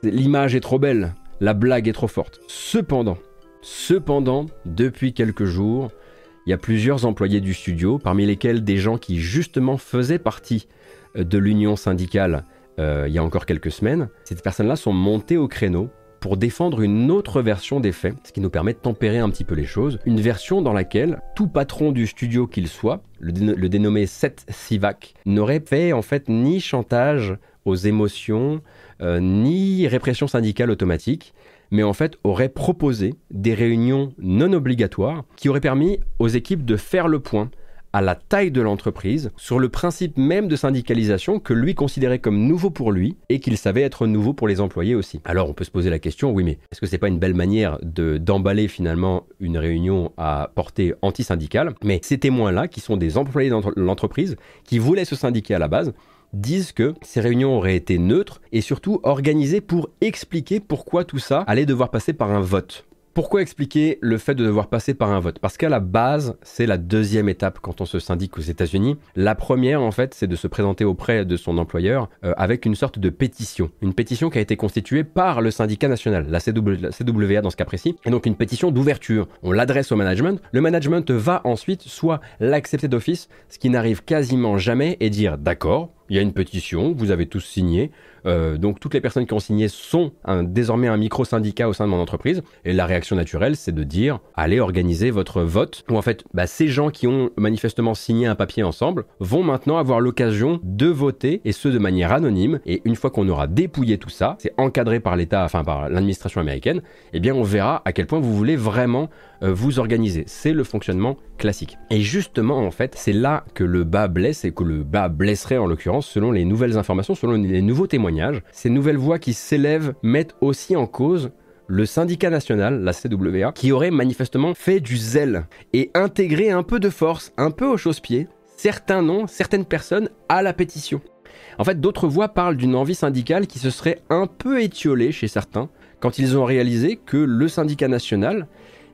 L'image est trop belle, la blague est trop forte. Cependant, cependant, depuis quelques jours, il y a plusieurs employés du studio, parmi lesquels des gens qui justement faisaient partie euh, de l'union syndicale euh, il y a encore quelques semaines. Ces personnes-là sont montées au créneau pour défendre une autre version des faits, ce qui nous permet de tempérer un petit peu les choses. Une version dans laquelle tout patron du studio qu'il soit, le, dénommé Seth Sivak, n'aurait fait en fait ni chantage aux émotions, euh, ni répression syndicale automatique, mais en fait aurait proposé des réunions non obligatoires qui auraient permis aux équipes de faire le point à la taille de l'entreprise, sur le principe même de syndicalisation que lui considérait comme nouveau pour lui et qu'il savait être nouveau pour les employés aussi. Alors on peut se poser la question, oui mais est-ce que c'est pas une belle manière de d'emballer finalement une réunion à portée anti-syndicale? Mais ces témoins-là, qui sont des employés de l'entreprise, qui voulaient se syndiquer à la base, disent que ces réunions auraient été neutres et surtout organisées pour expliquer pourquoi tout ça allait devoir passer par un vote. Pourquoi expliquer le fait de devoir passer par un vote? Parce qu'à la base, c'est la deuxième étape quand on se syndique aux États-Unis. La première, en fait, c'est de se présenter auprès de son employeur euh, avec une sorte de pétition. Une pétition qui a été constituée par le syndicat national, la, CWA dans ce cas précis. Et donc une pétition d'ouverture. On l'adresse au management. Le management va ensuite soit l'accepter d'office, ce qui n'arrive quasiment jamais, et dire d'accord, il y a une pétition, vous avez tous signé, euh, donc toutes les personnes qui ont signé sont désormais un micro-syndicat au sein de mon entreprise. Et la réaction naturelle, c'est de dire, allez organiser votre vote. Ou en fait, bah, ces gens qui ont manifestement signé un papier ensemble vont maintenant avoir l'occasion de voter, et ce de manière anonyme. Et une fois qu'on aura dépouillé tout ça, c'est encadré par l'État, enfin par l'administration américaine, eh bien on verra à quel point vous voulez vraiment euh, vous organiser. C'est le fonctionnement classique. Et justement, en fait, c'est là que le bas blesse et que le bas blesserait en l'occurrence selon les nouvelles informations, selon les nouveaux témoignages. Ces nouvelles voix qui s'élèvent mettent aussi en cause le syndicat national, la CWA, qui aurait manifestement fait du zèle et intégré un peu de force, un peu au chausse-pied, certains noms, certaines personnes à la pétition. En fait, d'autres voix parlent d'une envie syndicale qui se serait un peu étiolée chez certains quand ils ont réalisé que le syndicat national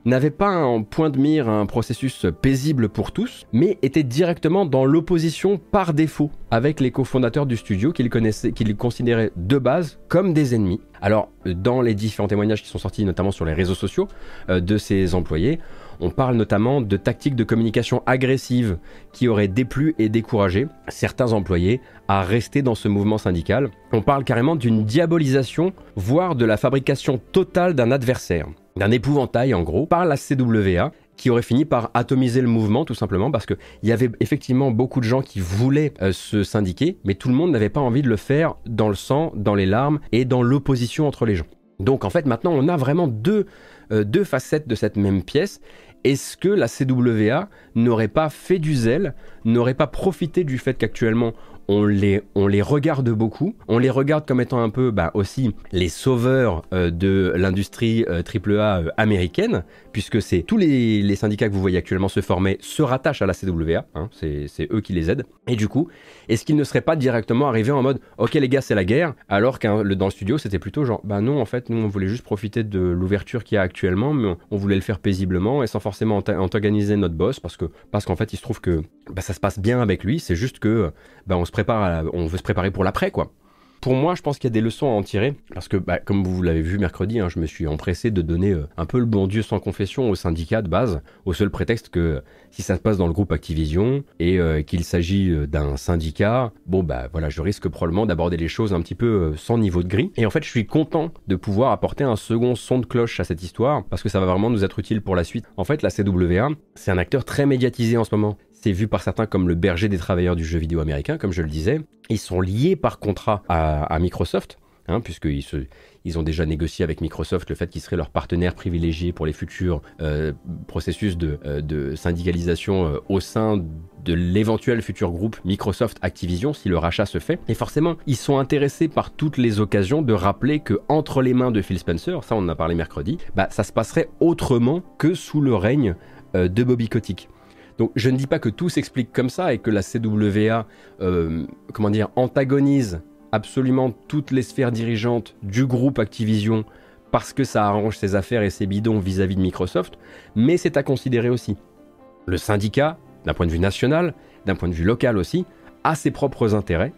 n'avait pas en point de mire un processus paisible pour tous, mais était directement dans l'opposition par défaut avec les cofondateurs du studio qu'ils qu'ils considéraient de base comme des ennemis. Alors, dans les différents témoignages qui sont sortis, notamment sur les réseaux sociaux euh, de ces employés, on parle notamment de tactiques de communication agressives qui auraient déplu et découragé certains employés à rester dans ce mouvement syndical. On parle carrément d'une diabolisation, voire de la fabrication totale d'un adversaire d'un épouvantail en gros par la CWA qui aurait fini par atomiser le mouvement tout simplement parce qu'il y avait effectivement beaucoup de gens qui voulaient euh, se syndiquer mais tout le monde n'avait pas envie de le faire dans le sang, dans les larmes et dans l'opposition entre les gens. Donc en fait maintenant on a vraiment deux, euh, deux facettes de cette même pièce est-ce que la CWA n'aurait pas fait du zèle, n'aurait pas profité du fait qu'actuellement on les, regarde beaucoup. On les regarde comme étant un peu bah, aussi les sauveurs euh, de l'industrie AAA euh, euh, américaine, puisque c'est tous les, syndicats que vous voyez actuellement se former se rattachent à la CWA, hein, c'est eux qui les aident. Et du coup, est-ce qu'ils ne seraient pas directement arrivés en mode ok les gars c'est la guerre, alors que dans le studio c'était plutôt genre bah non en fait nous on voulait juste profiter de l'ouverture qu'il y a actuellement, mais on, voulait le faire paisiblement et sans forcément antagoniser notre boss parce que parce qu'en fait il se trouve que bah, ça se passe bien avec lui, c'est juste que bah, on se prépare, on veut se préparer pour l'après quoi. Pour moi, je pense qu'il y a des leçons à en tirer, parce que, bah, comme vous l'avez vu mercredi, hein, je me suis empressé de donner euh, un peu le bon Dieu sans confession au syndicat de base, au seul prétexte que si ça se passe dans le groupe Activision et euh, qu'il s'agit euh, d'un syndicat, bon bah voilà, je risque probablement d'aborder les choses un petit peu sans niveau de gris. Et en fait, je suis content de pouvoir apporter un second son de cloche à cette histoire, parce que ça va vraiment nous être utile pour la suite. En fait, la CWA, c'est un acteur très médiatisé en ce moment. C'est vu par certains comme le berger des travailleurs du jeu vidéo américain, comme je le disais. Ils sont liés par contrat à, Microsoft, hein, puisqu'ils ils ont déjà négocié avec Microsoft le fait qu'ils seraient leur partenaire privilégié pour les futurs euh, processus de, euh, syndicalisation euh, au sein de l'éventuel futur groupe Microsoft Activision si le rachat se fait. Et forcément, ils sont intéressés par toutes les occasions de rappeler que entre les mains de Phil Spencer, ça on en a parlé mercredi, bah, ça se passerait autrement que sous le règne de Bobby Kotick. Donc je ne dis pas que tout s'explique comme ça et que la CWA, euh, comment antagonise absolument toutes les sphères dirigeantes du groupe Activision parce que ça arrange ses affaires et ses bidons vis-à-vis de Microsoft, mais c'est à considérer aussi. Le syndicat, d'un point de vue national, d'un point de vue local aussi, a ses propres intérêts,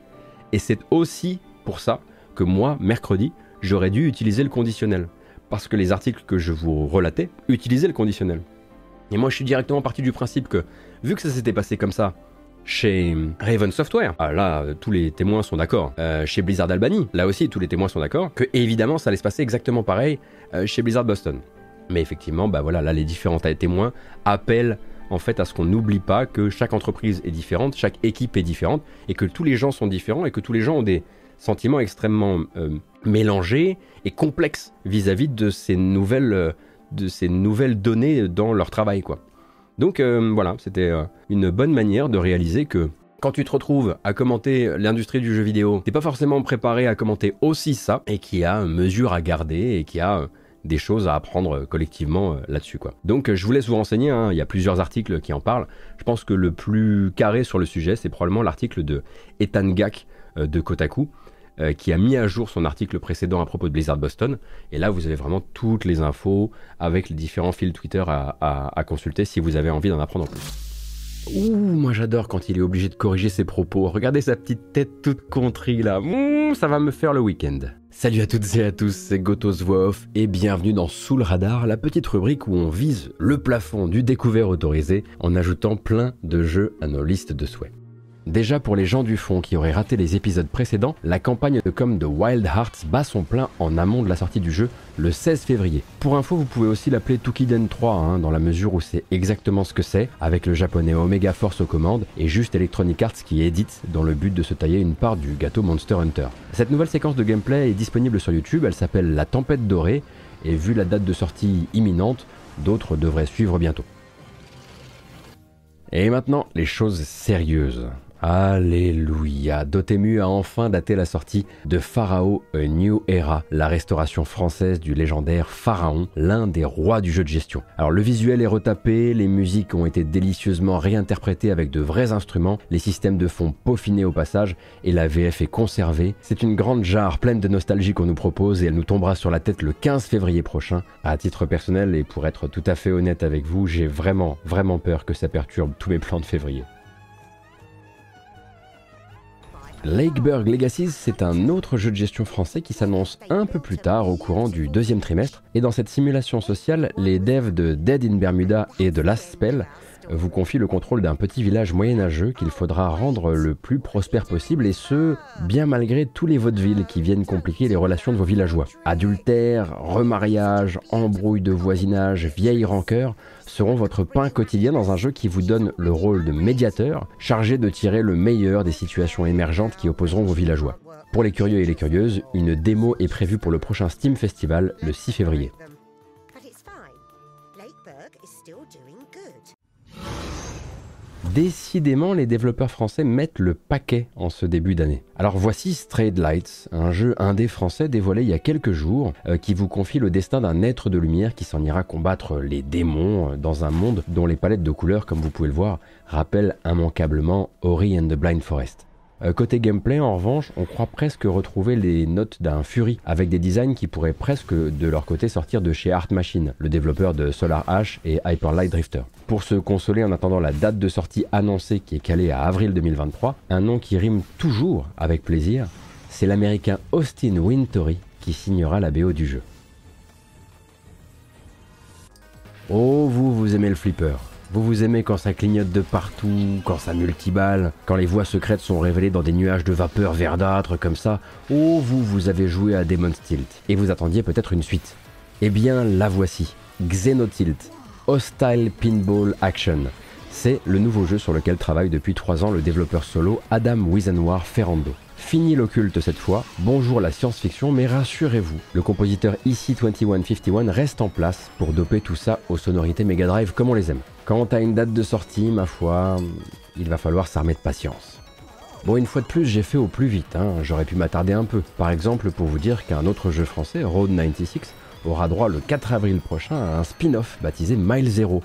et c'est aussi pour ça que moi, mercredi, j'aurais dû utiliser le conditionnel, parce que les articles que je vous relatais utilisaient le conditionnel. Et moi, je suis directement parti du principe que, vu que ça s'était passé comme ça, chez Raven Software, ah, là, tous les témoins sont d'accord. Euh, chez Blizzard Albany, là aussi, tous les témoins sont d'accord. Que évidemment, ça allait se passer exactement pareil euh, chez Blizzard Boston. Mais effectivement, bah voilà, là, les différents témoins appellent en fait à ce qu'on n'oublie pas que chaque entreprise est différente, chaque équipe est différente, et que tous les gens sont différents, et que tous les gens ont des sentiments extrêmement euh, mélangés et complexes vis-à-vis de ces nouvelles de ces nouvelles données dans leur travail, quoi. Donc euh, voilà, c'était euh, une bonne manière de réaliser que quand tu te retrouves à commenter l'industrie du jeu vidéo, t'es pas forcément préparé à commenter aussi ça, et qu'il y a mesure à garder, et qu'il y a euh, des choses à apprendre collectivement là-dessus. quoi. Donc je vous laisse vous renseigner, hein. il y a plusieurs articles qui en parlent. Je pense que le plus carré sur le sujet, c'est probablement l'article de Ethan Gack de Kotaku, euh, qui a mis à jour son article précédent à propos de Blizzard Boston. Et là, vous avez vraiment toutes les infos avec les différents fils Twitter à, consulter si vous avez envie d'en apprendre plus. Ouh, moi j'adore quand il est obligé de corriger ses propos. Regardez sa petite tête toute contrie là. Mmh, ça va me faire le week-end. Salut à toutes et à tous, c'est Gotos Voix Off et bienvenue dans Sous le Radar, la petite rubrique où on vise le plafond du découvert autorisé en ajoutant plein de jeux à nos listes de souhaits. Déjà pour les gens du fond qui auraient raté les épisodes précédents, la campagne de com de Wild Hearts bat son plein en amont de la sortie du jeu le 16 février. Pour info, vous pouvez aussi l'appeler Tukiden 3 hein, dans la mesure où c'est exactement ce que c'est, avec le japonais Omega Force aux commandes et juste Electronic Arts qui édite dans le but de se tailler une part du gâteau Monster Hunter. Cette nouvelle séquence de gameplay est disponible sur YouTube, elle s'appelle La Tempête Dorée et vu la date de sortie imminente, d'autres devraient suivre bientôt. Et maintenant, les choses sérieuses. Alléluia. Dotemu a enfin daté la sortie de Pharaoh A New Era, la restauration française du légendaire Pharaon, l'un des rois du jeu de gestion. Alors le visuel est retapé, les musiques ont été délicieusement réinterprétées avec de vrais instruments, les systèmes de fond peaufinés au passage et la VF est conservée. C'est une grande jarre pleine de nostalgie qu'on nous propose et elle nous tombera sur la tête le 15 février prochain. À titre personnel et pour être tout à fait honnête avec vous, j'ai vraiment vraiment peur que ça perturbe tous mes plans de février. Lakeburg Legacies, c'est un autre jeu de gestion français qui s'annonce un peu plus tard au courant du deuxième trimestre. Et dans cette simulation sociale, les devs de Dead in Bermuda et de Last Spell vous confient le contrôle d'un petit village moyenâgeux qu'il faudra rendre le plus prospère possible et ce, bien malgré tous les vaudevilles qui viennent compliquer les relations de vos villageois. Adultère, remariage, embrouille de voisinage, vieille rancœur, seront votre pain quotidien dans un jeu qui vous donne le rôle de médiateur, chargé de tirer le meilleur des situations émergentes qui opposeront vos villageois. Pour les curieux et les curieuses, une démo est prévue pour le prochain Steam Festival le 6 février. Décidément, les développeurs français mettent le paquet en ce début d'année. Alors voici Strayed Lights, un jeu indé français dévoilé il y a quelques jours, euh, qui vous confie le destin d'un être de lumière qui s'en ira combattre les démons euh, dans un monde dont les palettes de couleurs, comme vous pouvez le voir, rappellent immanquablement Ori and the Blind Forest. Euh, côté gameplay, en revanche, on croit presque retrouver les notes d'un Fury, avec des designs qui pourraient presque de leur côté sortir de chez Art Machine, le développeur de Solar Ash et Hyper Light Drifter. Pour se consoler en attendant la date de sortie annoncée qui est calée à avril 2023, un nom qui rime toujours avec plaisir, c'est l'américain Austin Wintory qui signera la BO du jeu. Oh, vous, vous aimez le flipper. Vous vous aimez quand ça clignote de partout, quand ça multiballe, quand les voies secrètes sont révélées dans des nuages de vapeur verdâtre comme ça. Oh, vous, vous avez joué à Demon's Tilt et vous attendiez peut-être une suite. Eh bien, la voici. Xenotilt, Hostile Pinball Action. C'est le nouveau jeu sur lequel travaille depuis 3 ans le développeur solo Adam Wizenoir Ferrando. Fini l'occulte cette fois, bonjour la science-fiction, mais rassurez-vous, le compositeur EC2151 reste en place pour doper tout ça aux sonorités Mega Drive comme on les aime. Quant à une date de sortie, ma foi, il va falloir s'armer de patience. Bon, une fois de plus, j'ai fait au plus vite, hein. j'aurais pu m'attarder un peu. Par exemple, pour vous dire qu'un autre jeu français, Road 96, aura droit le 4 avril prochain à un spin-off baptisé Mile Zero,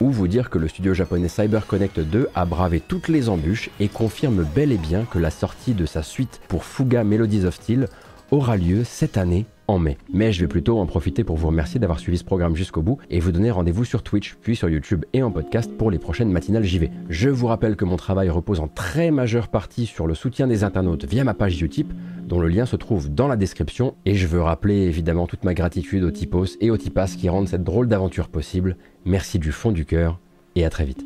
ou vous dire que le studio japonais CyberConnect 2 a bravé toutes les embûches et confirme bel et bien que la sortie de sa suite pour Fuga Melodies of Steel aura lieu cette année en mai. Mais je vais plutôt en profiter pour vous remercier d'avoir suivi ce programme jusqu'au bout et vous donner rendez-vous sur Twitch, puis sur YouTube et en podcast pour les prochaines matinales JV. Je vous rappelle que mon travail repose en très majeure partie sur le soutien des internautes via ma page Utip, dont le lien se trouve dans la description, et je veux rappeler évidemment toute ma gratitude aux Tipos et aux Tipas qui rendent cette drôle d'aventure possible. Merci du fond du cœur et à très vite.